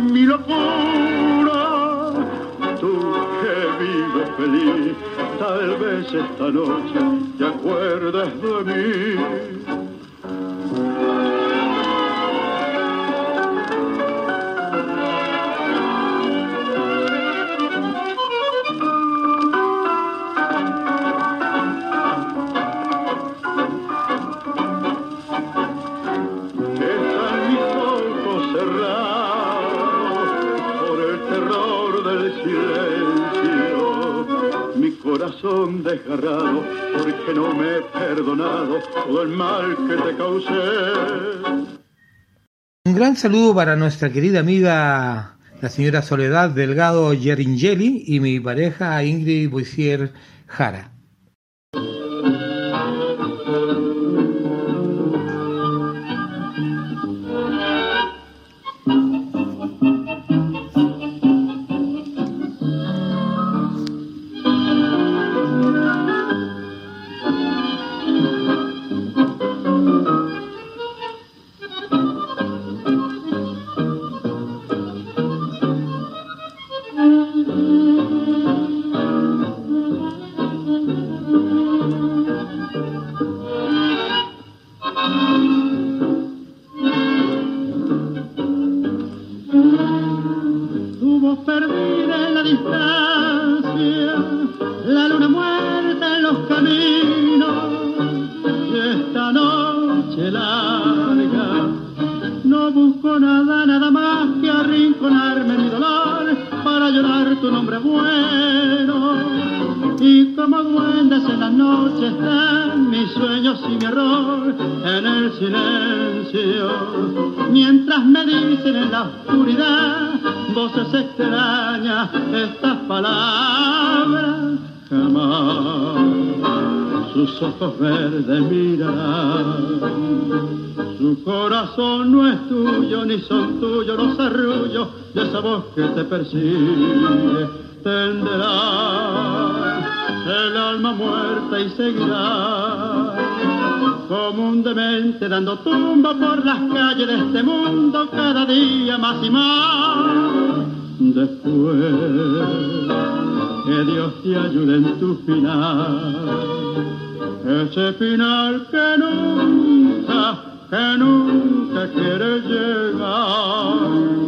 esta noche te acuerdes de mí. Todo el mal que te causé. Un gran saludo para nuestra querida amiga la señora Soledad Delgado Geringeli y mi pareja Ingrid Boisier Jara. Dicen en la oscuridad voces extrañas estas palabras, jamás sus ojos verdes mirarán. Su corazón no es tuyo, ni son tuyos los arrullos de esa voz que te persigue. Tenderá el alma muerta y seguirá demente dando tumba por las calles de este mundo cada día más y más. Después que Dios te ayude en tu final, ese final que nunca, que nunca quiere llegar.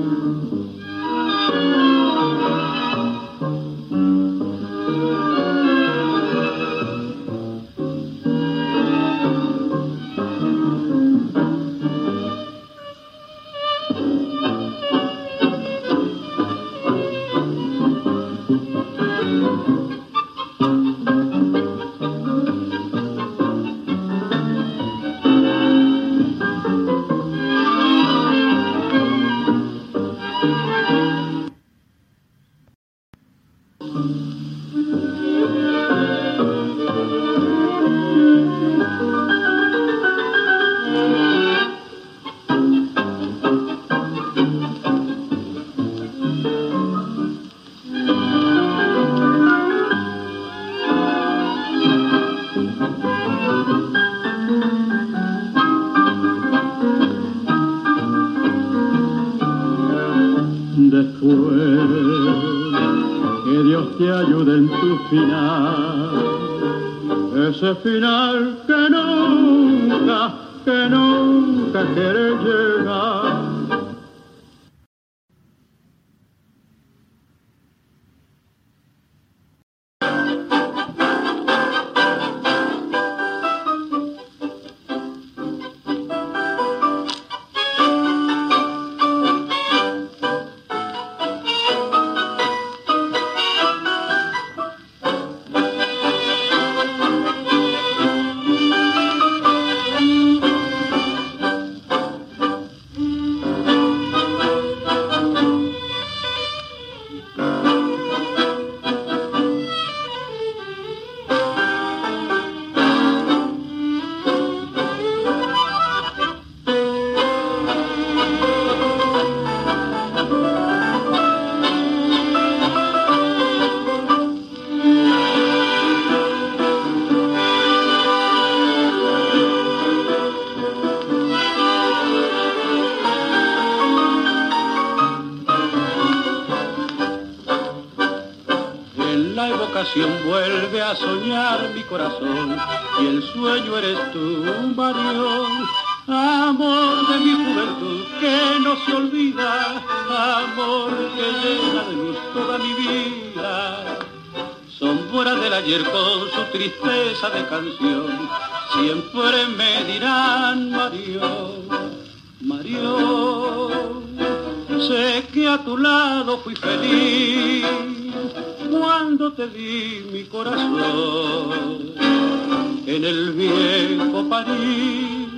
En el viejo París.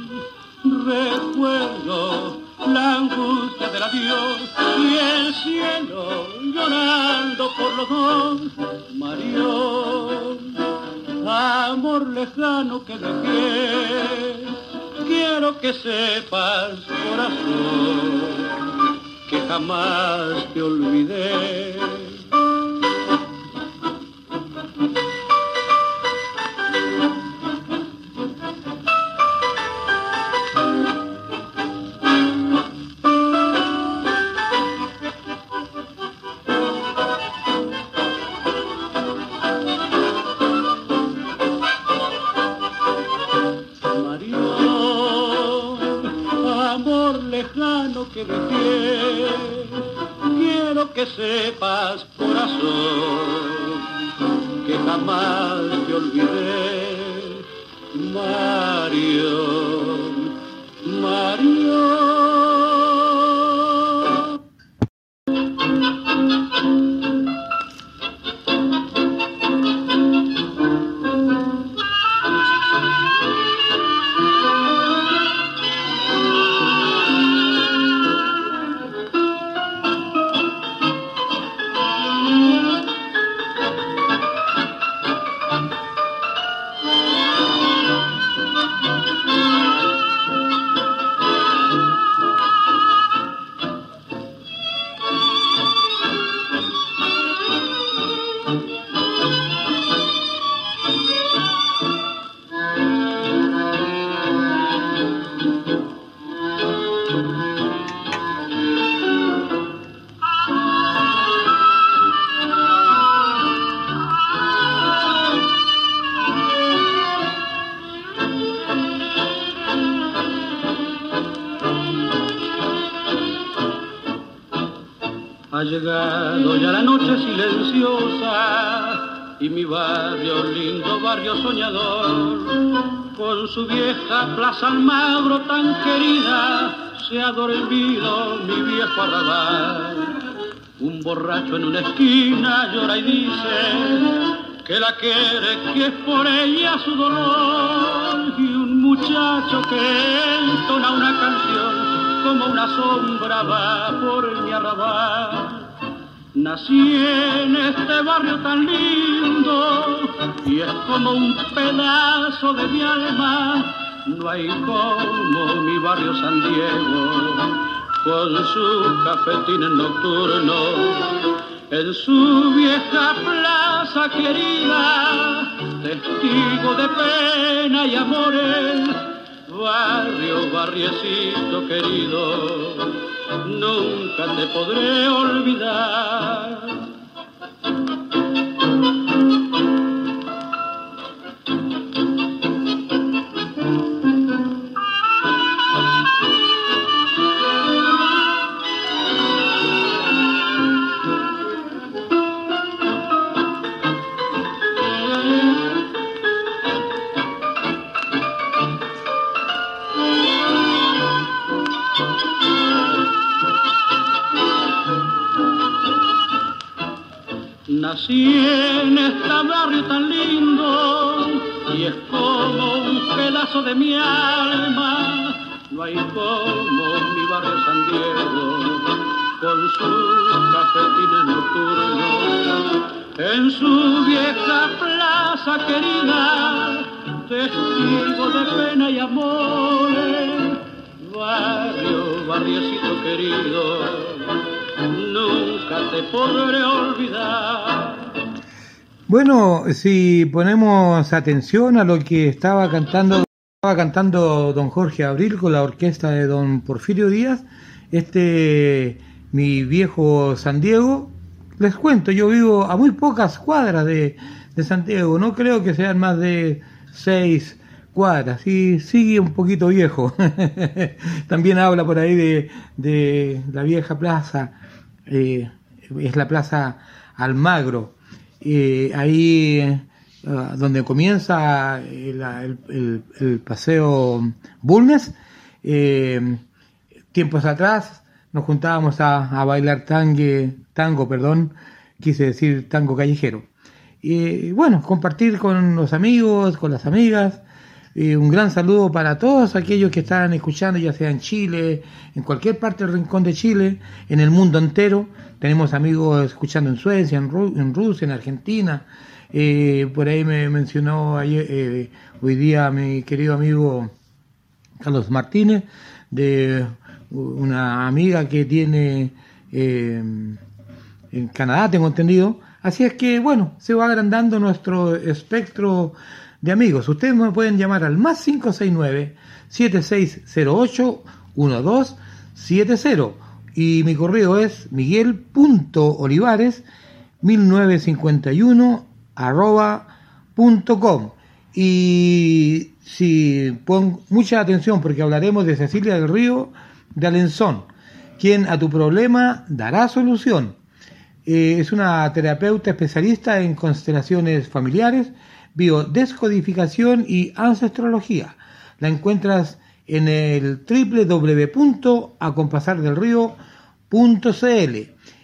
Recuerdo la angustia del adiós y el cielo llorando por los dos. Marión, amor lejano que dejé, quiero que sepas, corazón, que jamás te olvidé. Que es por ella su dolor. Y un muchacho que entona una canción como una sombra va por mi arrabal. Nací en este barrio tan lindo y es como un pedazo de mi alma. No hay como mi barrio San Diego con sus cafetines nocturnos en su vieja plaza querida, testigo de pena y amores barrio, barriecito querido, nunca te podré olvidar. Nací en este barrio tan lindo y es como un pedazo de mi alma. No hay como mi barrio San Diego con sus cafetines nocturnos. En su vieja plaza querida, testigo de pena y amores. Barrio, barriecito querido, nunca te podré olvidar. Bueno, si ponemos atención a lo que estaba cantando, estaba cantando don Jorge Abril con la orquesta de don Porfirio Díaz, este mi viejo San Diego, les cuento, yo vivo a muy pocas cuadras de, de Santiago. No creo que sean más de seis cuadras. Y sigue un poquito viejo. También habla por ahí de, de la vieja plaza. Eh, es la plaza Almagro. Eh, ahí eh, donde comienza el, paseo Bulnes. tiempos atrás nos juntábamos a, a bailar tangue, tango, perdón, quise decir tango callejero. Y bueno, compartir con los amigos, con las amigas. Y un gran saludo para todos aquellos que están escuchando, ya sea en Chile, en cualquier parte del rincón de Chile, en el mundo entero. Tenemos amigos escuchando en Suecia, en, Ru- en Rusia, en Argentina. Eh, por ahí me mencionó ayer, eh, hoy día mi querido amigo Carlos Martínez, de una amiga que tiene eh, en Canadá, tengo entendido. Así es que, bueno, se va agrandando nuestro espectro de amigos. Ustedes me pueden llamar al más 569-7608-1270 y mi correo es miguel.olivares 1951 arroba punto com. Y si pon mucha atención porque hablaremos de Cecilia del Río de Alenzón, quien a tu problema dará solución. Eh, es una terapeuta especialista en constelaciones familiares, biodescodificación y ancestrología. La encuentras en el www.acompasardelrío.cl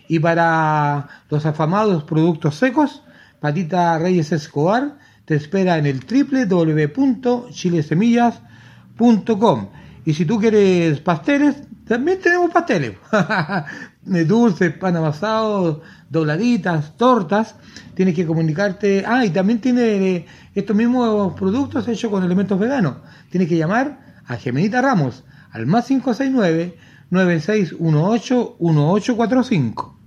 y para los afamados productos secos, Patita Reyes Escobar te espera en el www.chilesemillas.com y si tú quieres pasteles, también tenemos pasteles. Dulces, pan amasado, dobladitas, tortas. Tienes que comunicarte. Ah, y también tiene eh, estos mismos productos hechos con elementos veganos. Tienes que llamar a Gemenita Ramos al más 569 9618 1845.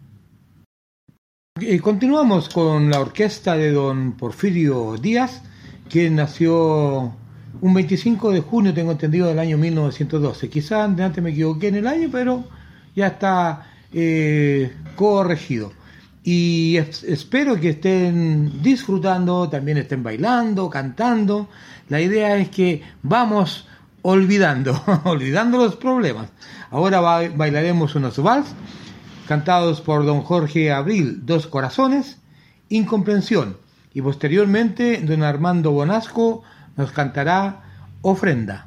Eh, continuamos con la orquesta de don Porfirio Díaz, quien nació un 25 de junio, tengo entendido, del año 1912. Quizás antes me equivoqué en el año, pero ya está eh, corregido. Y es- espero que estén disfrutando, también estén bailando, cantando. La idea es que vamos olvidando, olvidando los problemas. Ahora ba- bailaremos unos vals cantados por don Jorge Abril, Dos Corazones, Incomprensión, y posteriormente don Armando Bonasco nos cantará Ofrenda.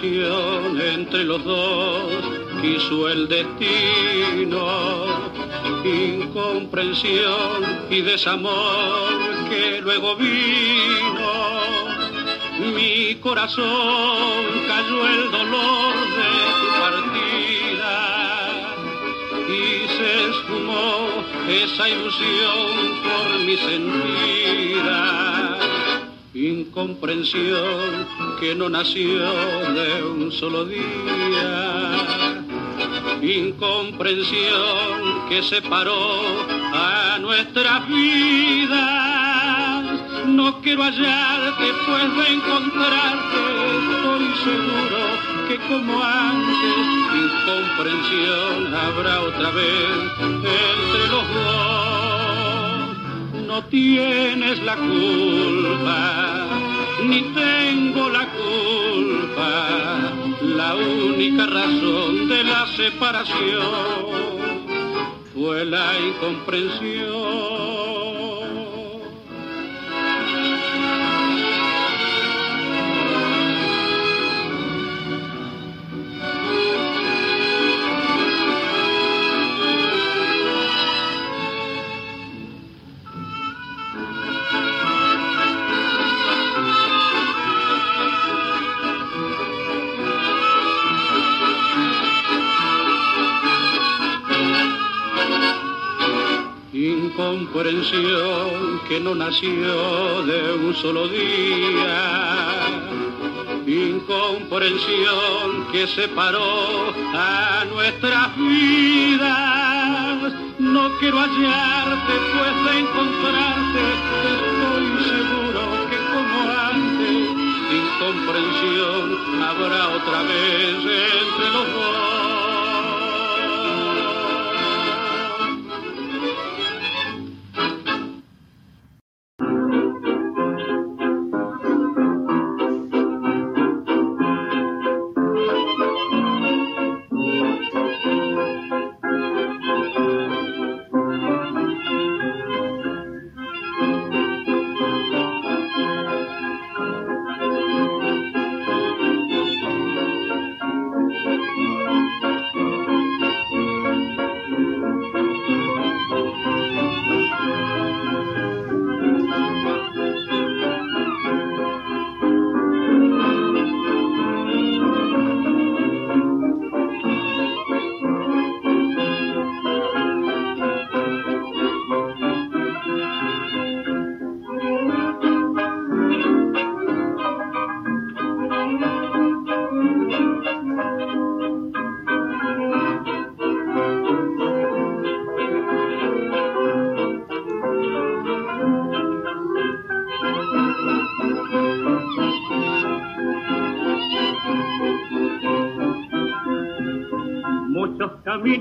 Entre los dos quiso el destino. Incomprensión y desamor que luego vino. Mi corazón cayó el dolor de tu partida y se esfumó esa ilusión por mi sentida. Incomprensión que no nació de un solo día. Incomprensión que separó a nuestras vidas. No quiero hallarte, pues de encontrarte estoy seguro que como antes, incomprensión habrá otra vez entre los dos no tienes la culpa, ni tengo la culpa. La única razón de la separación fue la incomprensión. Incomprensión que no nació de un solo día. Incomprensión que separó a nuestras vidas. No quiero hallarte, pues de encontrarte estoy seguro que como antes, incomprensión habrá otra vez entre los dos.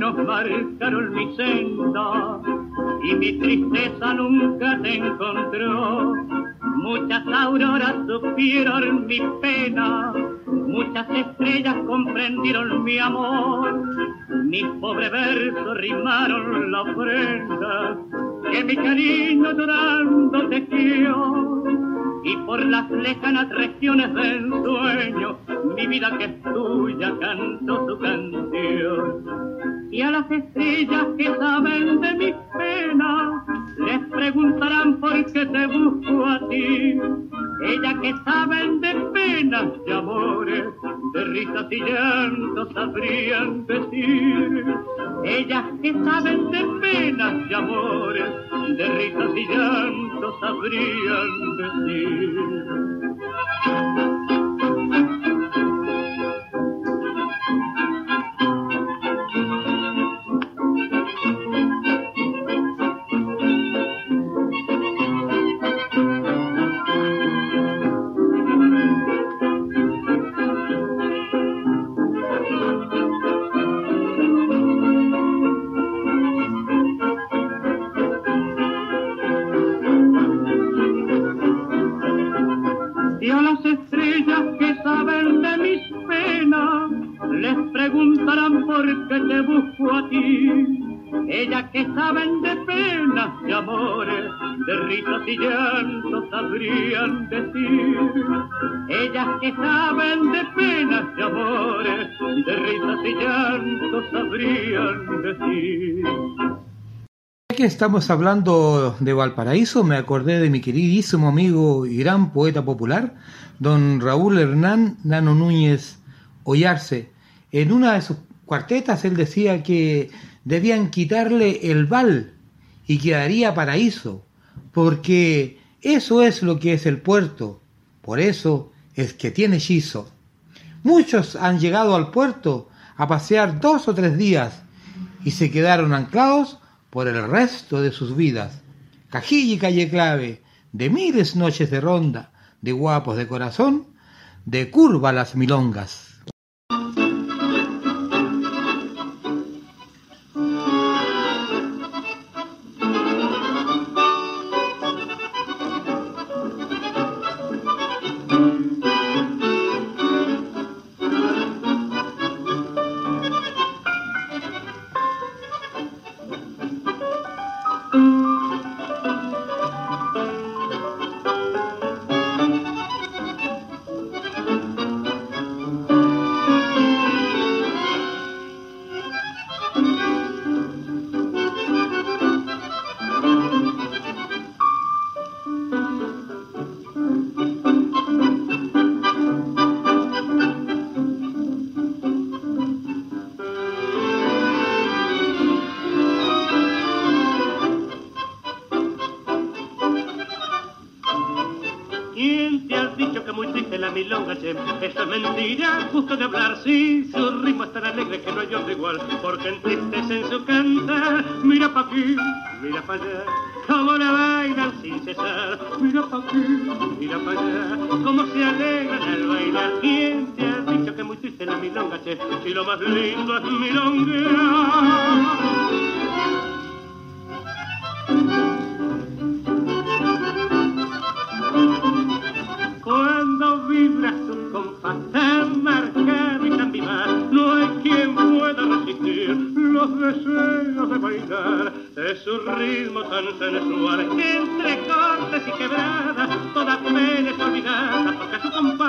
Caminos marcaron mi senda y mi tristeza nunca te encontró. Muchas auroras supieron mi pena, muchas estrellas comprendieron mi amor. Mis pobres versos rimaron la ofrenda que mi cariño llorando te dio y por las lejanas regiones del sueño, mi vida que es tuya canto su canción. Y a las estrellas que saben de mis penas, les preguntarán por qué te busco a ti. Ellas que saben de penas y amores, de risas y llantos sabrían decir. Ellas que saben de penas y amores, de risas y llantos sabrían decir. Y llantos sabrían decir. Ellas que saben de penas y amores, de risas y llantos sabrían decir. Ya que estamos hablando de Valparaíso, me acordé de mi queridísimo amigo y gran poeta popular, don Raúl Hernán Nano Núñez Ollarse. En una de sus cuartetas él decía que debían quitarle el val y quedaría paraíso, porque eso es lo que es el puerto, por eso es que tiene hechizo. Muchos han llegado al puerto a pasear dos o tres días y se quedaron anclados por el resto de sus vidas. Cajilla y calle clave, de miles noches de ronda, de guapos de corazón, de curva las milongas. Milonga, che? Eso es mentira, justo de hablar, sí, su ritmo es tan alegre que no hay otro igual, porque entristece en su cantar. Mira pa' aquí, mira pa' allá, cómo la bailan sin cesar. Mira pa' aquí, mira pa' allá, cómo se alegran al bailar. ¿Quién te ha dicho que muy triste la milonga, che? Si lo más lindo es milonguear. Entre cortes y quebradas, toda pena es olvidada, porque su compás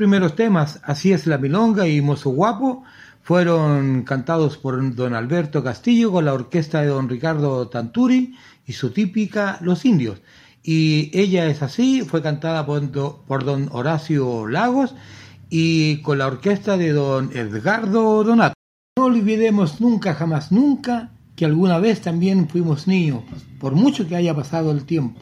primeros temas, Así es la milonga y Mozo Guapo, fueron cantados por don Alberto Castillo con la orquesta de don Ricardo Tanturi y su típica Los Indios. Y Ella es así, fue cantada por, do- por don Horacio Lagos y con la orquesta de don Edgardo Donato. No olvidemos nunca, jamás, nunca que alguna vez también fuimos niños, por mucho que haya pasado el tiempo.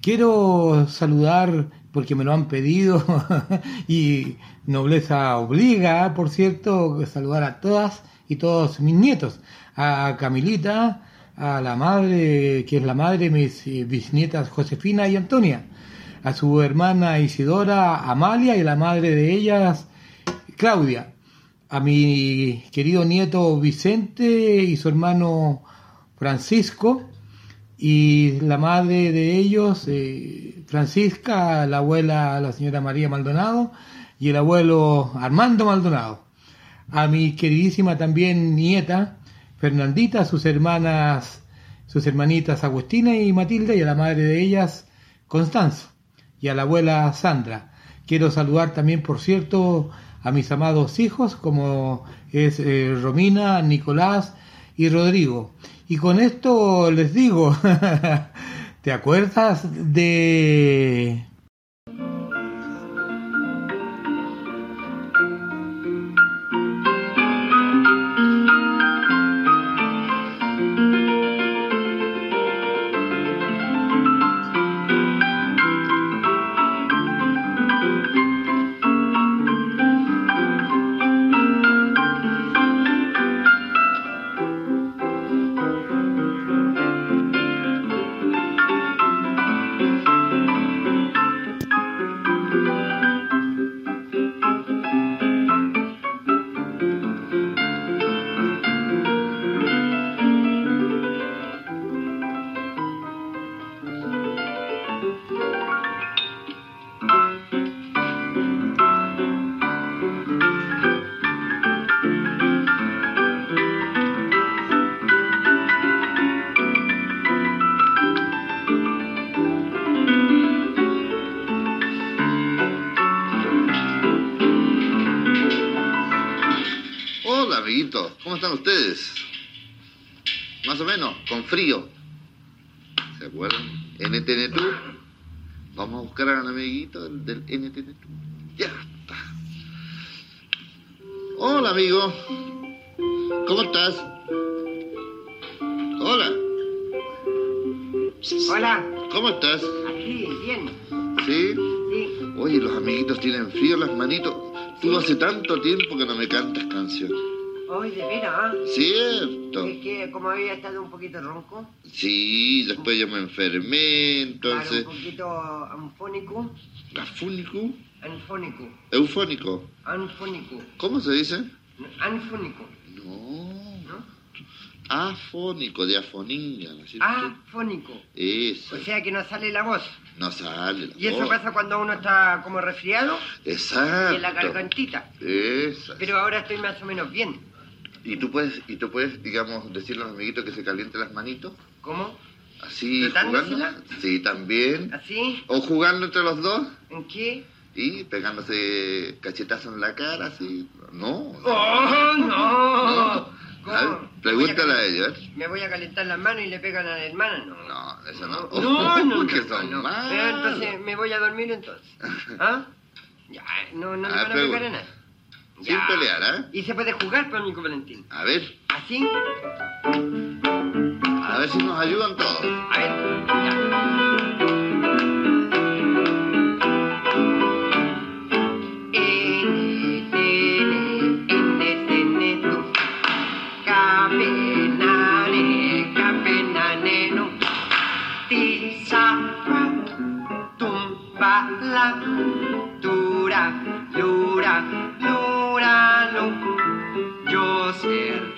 Quiero saludar, porque me lo han pedido, y nobleza obliga, por cierto, saludar a todas y todos mis nietos, a Camilita, a la madre, que es la madre de mis bisnietas Josefina y Antonia, a su hermana Isidora, Amalia, y la madre de ellas, Claudia, a mi querido nieto Vicente y su hermano Francisco, y la madre de ellos, eh, Francisca, la abuela, la señora María Maldonado, y el abuelo Armando Maldonado. A mi queridísima también nieta, Fernandita, sus hermanas, sus hermanitas Agustina y Matilda, y a la madre de ellas, Constanza, y a la abuela Sandra. Quiero saludar también, por cierto, a mis amados hijos, como es eh, Romina, Nicolás y Rodrigo. Y con esto les digo, ¿te acuerdas de... frío. ¿Se acuerdan? NTN Tour. Vamos a buscar al amiguito del, del NTN Tour. Ya está. Hola, amigo. ¿Cómo estás? Hola. Hola, ¿Cómo estás? aquí, bien. ¿Sí? Oye, los amiguitos tienen frío en las manitos. Tú hace tanto tiempo que no me cantas canciones. Hoy de veras. ¿Cierto? Es que como había estado un poquito ronco, Sí, después yo me enfermé, claro, entonces... un poquito anfónico, ¿Afónico? anfónico, ¿Eufónico? anfónico, ¿Cómo se dice? anfónico, No. Afónico, de afonía, ¿no es cierto? afónico. Eso, O sea que no sale la voz. no sale la Y eso pasa cuando uno está como resfriado Exacto. y en la gargantita. Eso. Pero ahora estoy más o menos bien. ¿Y tú puedes, y tú puedes, digamos, decirle a los amiguitos que se calienten las manitos? ¿Cómo? Así, jugando. Sí, también. ¿Así? O jugando entre los dos ¿En qué? y pegándose cachetazos en la cara, así. No. ¡Oh, no! A ver, pregúntale a ellos. ¿eh? ¿Me voy a calentar las manos y le pegan a la hermana? No. No, eso no. No, no, no. son no. malos. Entonces me voy a dormir entonces. ¿Ah? Ya, no, no me Ah, van a pegar a nada. Sin Ya. pelear, ¿eh? Y se puede jugar, pero Nico Valentín. A ver, ¿Así? a ver si nos ayudan todos. A ver, Capenane, capenaneno, tisapa, tumba la, dura, lura, lura, lu. Yo ser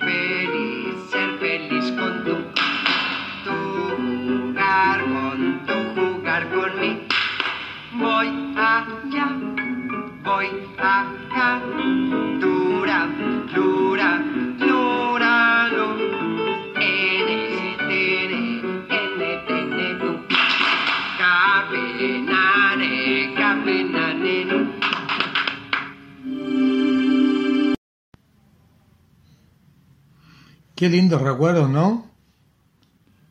Qué lindos recuerdos, ¿no?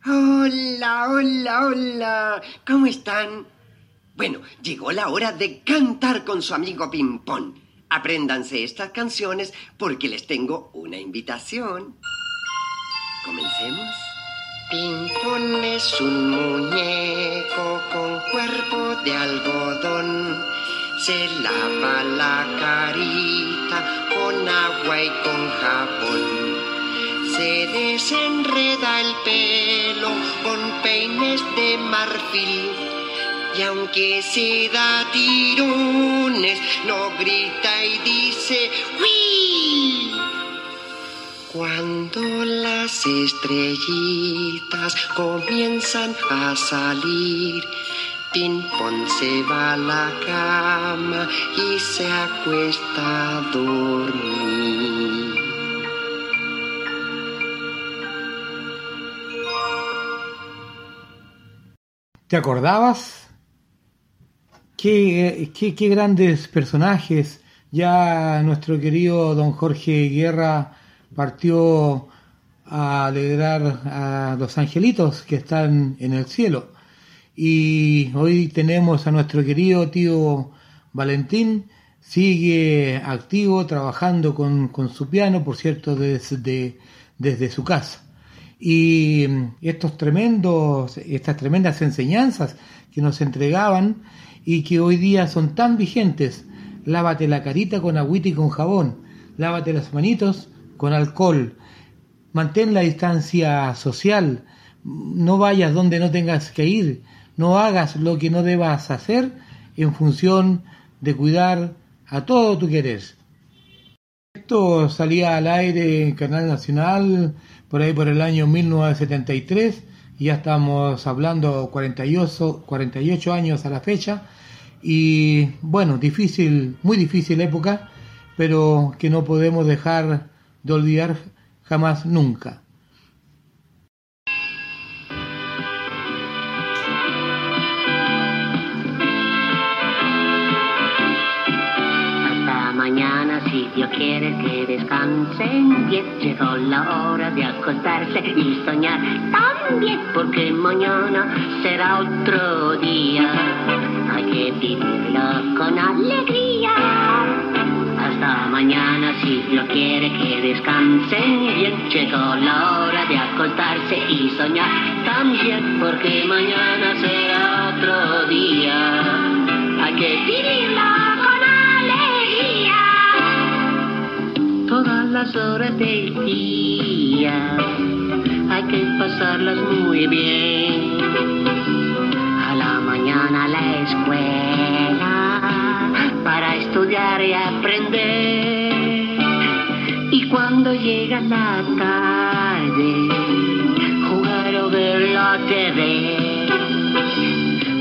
Hola, hola, hola. ¿Cómo están? Bueno, llegó la hora de cantar con su amigo Pimpón. Apréndanse estas canciones porque les tengo una invitación. Comencemos. Pimpón es un muñeco con cuerpo de algodón. Se lava la carita con agua y con jabón. Se desenreda el pelo con peines de marfil Y aunque se da tirones, no grita y dice ¡Uy! Cuando las estrellitas comienzan a salir, Pimpón se va a la cama y se acuesta a dormir. ¿Te acordabas? Qué, qué, grandes personajes. Ya nuestro querido don Jorge Guerra partió a alegrar a los angelitos que están en el cielo. Y hoy tenemos a nuestro querido tío Valentín, sigue activo, trabajando con, con su piano, por cierto, desde, desde su casa. Y estos tremendos, estas tremendas enseñanzas que nos entregaban y que hoy día son tan vigentes, lávate la carita con agüita y con jabón, lávate las manitos con alcohol, mantén la distancia social, no vayas donde no tengas que ir, no hagas lo que no debas hacer en función de cuidar a todo tu querer. Esto salía al aire en Canal Nacional por ahí por el año 1973, y ya estamos hablando 48, 48 años a la fecha, y bueno, difícil, muy difícil época, pero que no podemos dejar de olvidar jamás nunca. Quiere que descansen bien. Llegó la hora de acostarse y soñar también, porque mañana será otro día. Hay que vivirlo con alegría. Hasta mañana, si Dios quiere que descansen bien. Llegó la hora de acostarse y soñar también, porque mañana será otro día. Hay que vivirlo Todas las horas del día hay que pasarlas muy bien. A la mañana a la escuela para estudiar y aprender. Y cuando llega la tarde, jugar o ver la TV.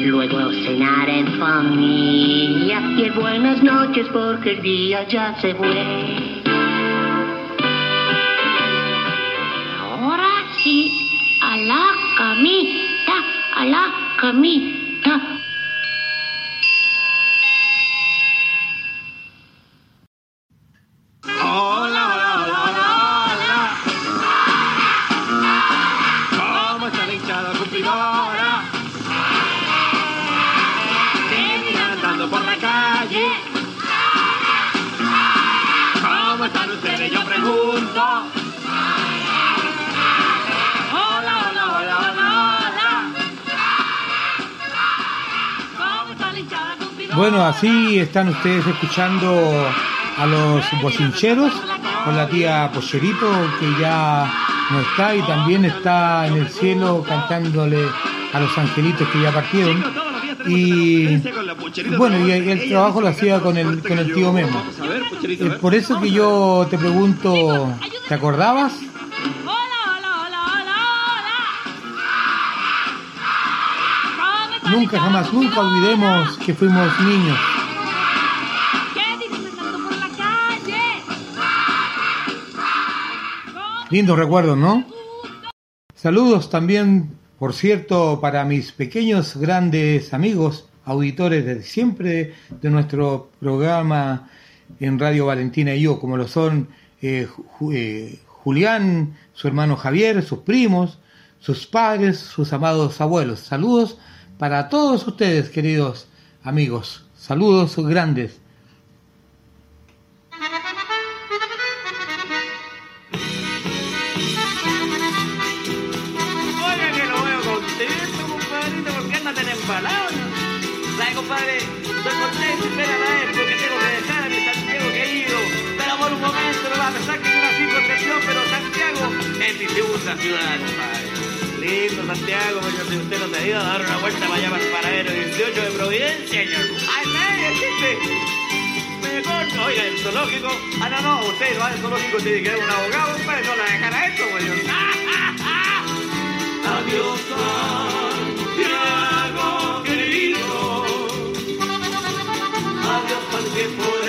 Luego cenar en familia y buenas noches porque el día ya se fue. La camita. Están ustedes escuchando a los bochincheros con la tía Pocherito que ya no está y también está en el cielo cantándole a los angelitos que ya partieron. Y bueno, y el trabajo lo hacía con el, con el tío Memo. Eh, Por eso que yo te pregunto, ¿te acordabas? Nunca jamás, nunca olvidemos que fuimos niños. Lindos recuerdos, ¿no? Saludos también, por cierto, para mis pequeños grandes amigos, auditores de siempre de nuestro programa en Radio Valentina y yo, como lo son eh, Ju- eh, Julián, su hermano Javier, sus primos, sus padres, sus amados abuelos. Saludos para todos ustedes, queridos amigos. Saludos grandes. Ciudad, compadre. lindo, Santiago, porque si usted no se ha ido a dar una vuelta para allá para el paradero 18 de Providencia, señor. ¡Ay, media, chiste! Mejor, oiga, el zoológico. Ah, no, no, usted va al zoológico, tiene que un abogado, pues no la dejará esto, pues. Adiós, Santiago querido. Adiós, por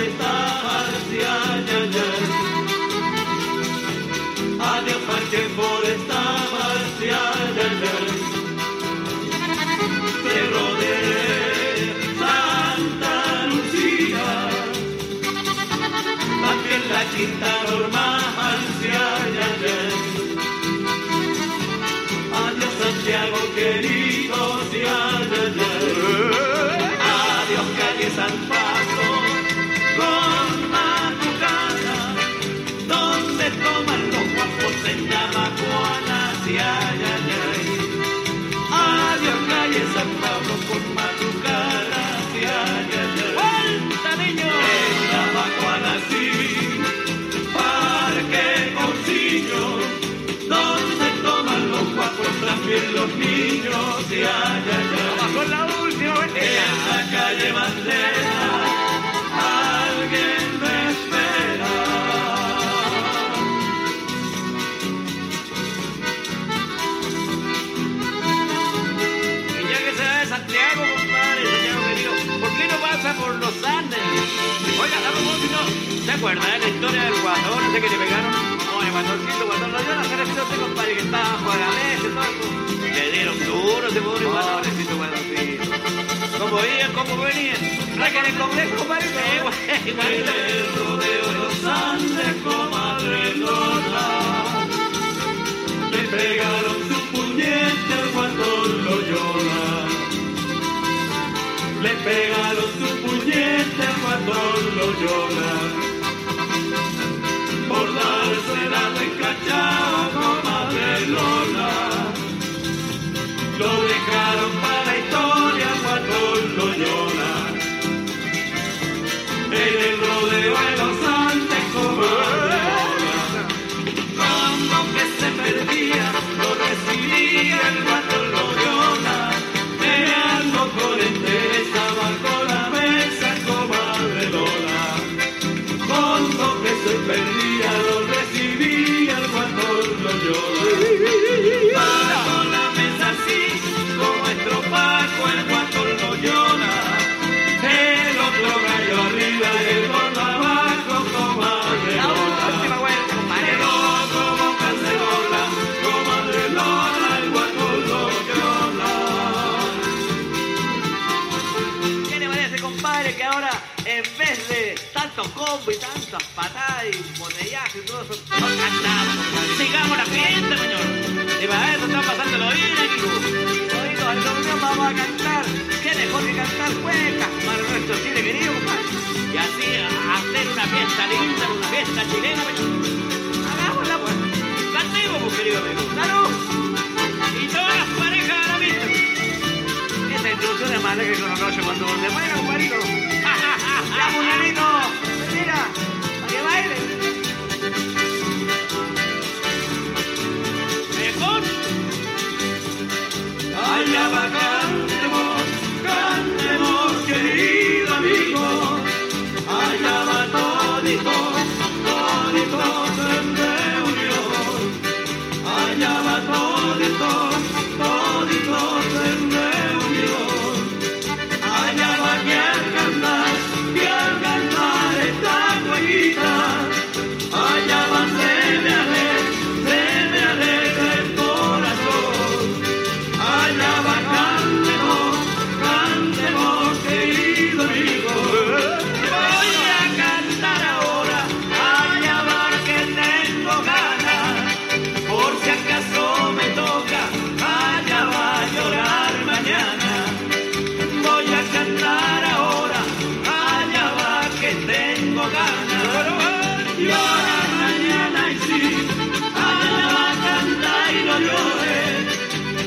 Yamacuana, sí, ay, ay, ay. Adiós calle San Pablo ay, ay, ay. ¡Vuelta, niño! En Yamacuana, sí, Parque Corsillo, donde toman los guapos también los niños ay, ay, la última vez. En la calle Bandera Oiga, a propósito, ¿se acuerda de la historia del guatón ese que le pegaron? No, el guatoncito, cuando lo dio la cara, este compadre que estaba de la mesa y todo. Le dieron duro ese pobre guatoncito, guatoncito. ¿Cómo iban? ¿Cómo venían? ¿Verdad que en el Congreso, compadre? Güey, igualito. El rodeo de los Andes, comadre Lola. Le pegaron su puñete al guatón Loyola. Le pegaron su puñete al guatón Loyola. Por darse la descachada, comadre Lola. Lo dejaron para la historia, guatón Loyola. En el rodeo de los patadas y botellaje y todo eso, no cantamos? Sigamos la fiesta, señor. Y para eso están pasando los aquí. Oídos, reunión vamos a cantar. ¿Qué mejor que cantar cuecas para nuestro Chile querido, compadre? Y así hacer una fiesta linda, una fiesta chilena, señor. Hagámosla, pues. Cantemos, pues, querido amigo. ¡Salud! Y todas las parejas a la vista. Esta introducción es más que con los ocho cuando se muera, compadrito. ¡Ya, munanito! ¡Mira! ¡Para que Allá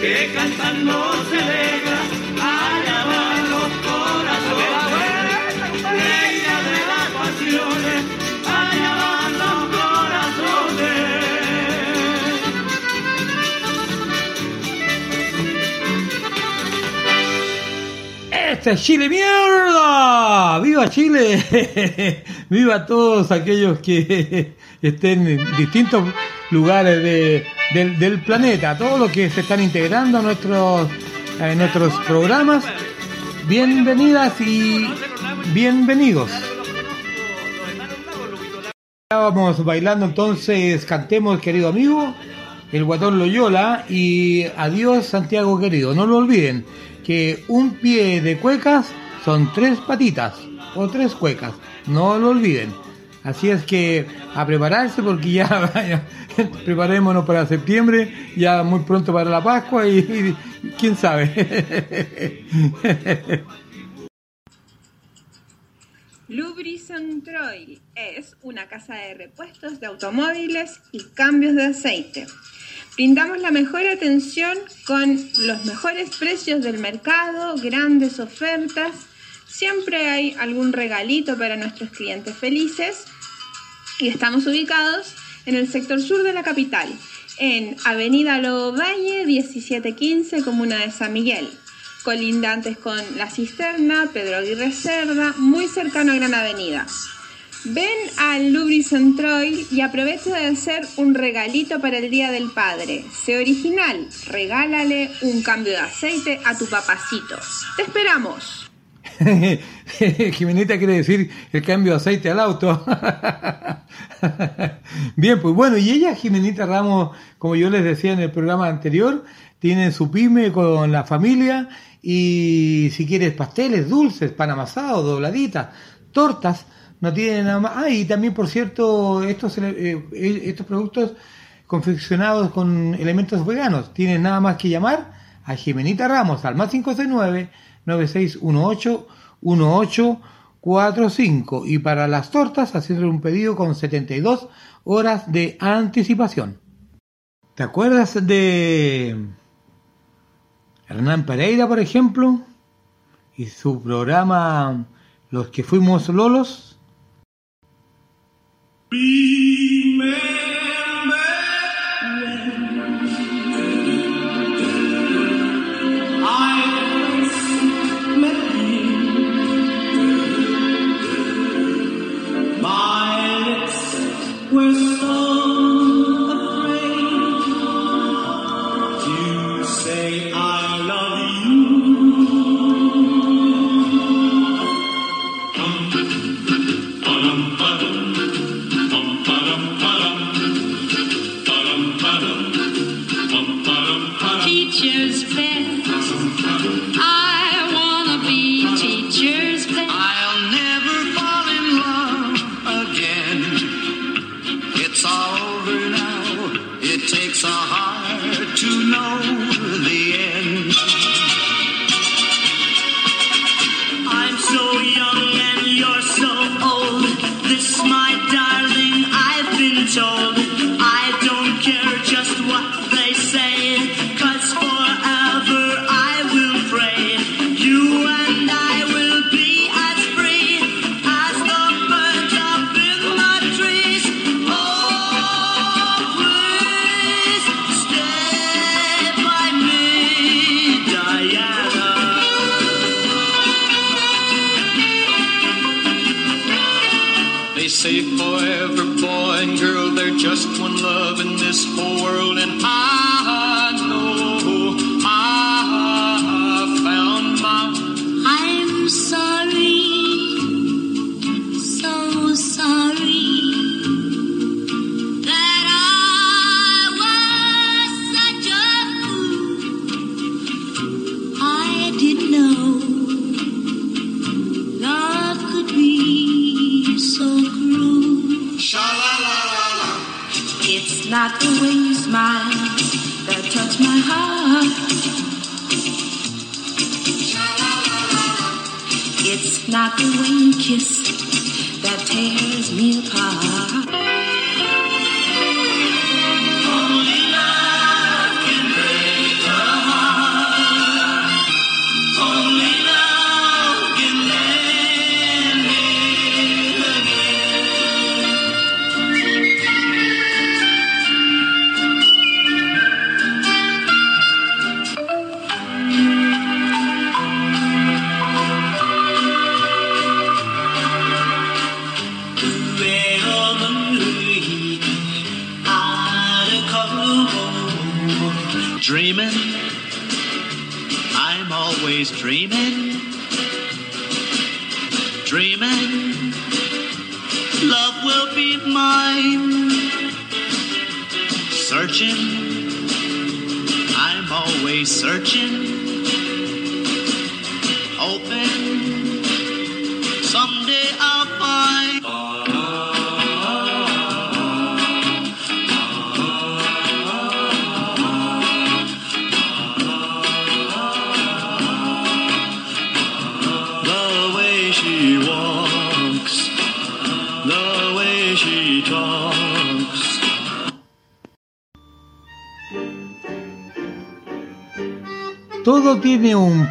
que cantando celebra alaban los corazones, reina de las pasiones, alaban los corazones. ¡Este es Chile mierda! ¡Viva Chile! ¡Viva todos aquellos que estén en distintos lugares de del, del planeta! Todos los que se están integrando a nuestros, a nuestros programas. Bienvenidas y bienvenidos. Estábamos bailando entonces, cantemos querido amigo, el guatón Loyola y adiós Santiago querido. No lo olviden que un pie de cuecas son tres patitas o tres cuecas, no lo olviden. Así es que a prepararse porque ya vaya, preparémonos para septiembre, ya muy pronto para la Pascua y, quién sabe. Lubricentroil es una casa de repuestos de automóviles y cambios de aceite. Brindamos la mejor atención con los mejores precios del mercado, grandes ofertas. Siempre hay algún regalito para nuestros clientes felices y estamos ubicados en el sector sur de la capital, en Avenida Lobo Valle 1715, Comuna de San Miguel, colindantes con La Cisterna, Pedro Aguirre Cerda, muy cercano a Gran Avenida. Ven al Lubricentroil y aprovecha de hacer un regalito para el Día del Padre. Sé original, regálale un cambio de aceite a tu papacito. ¡Te esperamos! Jimenita quiere decir el cambio de aceite al auto. Bien, pues bueno, y ella, Jimenita Ramos, como yo les decía en el programa anterior, tiene su pyme con la familia y si quieres pasteles, dulces, pan amasado, dobladitas, tortas, no tiene nada más. Ah, y también, por cierto, estos, eh, estos productos confeccionados con elementos veganos, tienen nada más que llamar a Jimenita Ramos al más 569 9618 1845 y para las tortas haciendo un pedido con 72 horas de anticipación. ¿Te acuerdas de Hernán Pereira, por ejemplo? Y su programa Los que fuimos Lolos.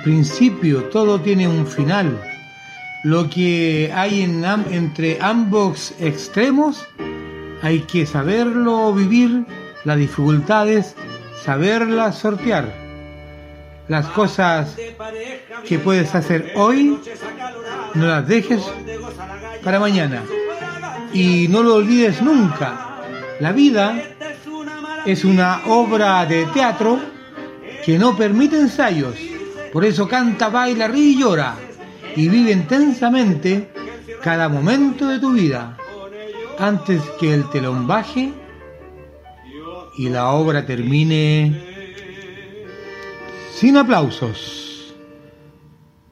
Principio, todo tiene un final. Lo que hay en entre ambos extremos hay que saberlo vivir, las dificultades, saberlas sortear. Las cosas que puedes hacer hoy, no las dejes para mañana. Y no lo olvides nunca. La vida es una obra de teatro que no permite ensayos. Por eso canta, baila, ríe y llora. Y vive intensamente cada momento de tu vida. Antes que el telón baje y la obra termine sin aplausos.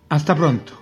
Hasta pronto.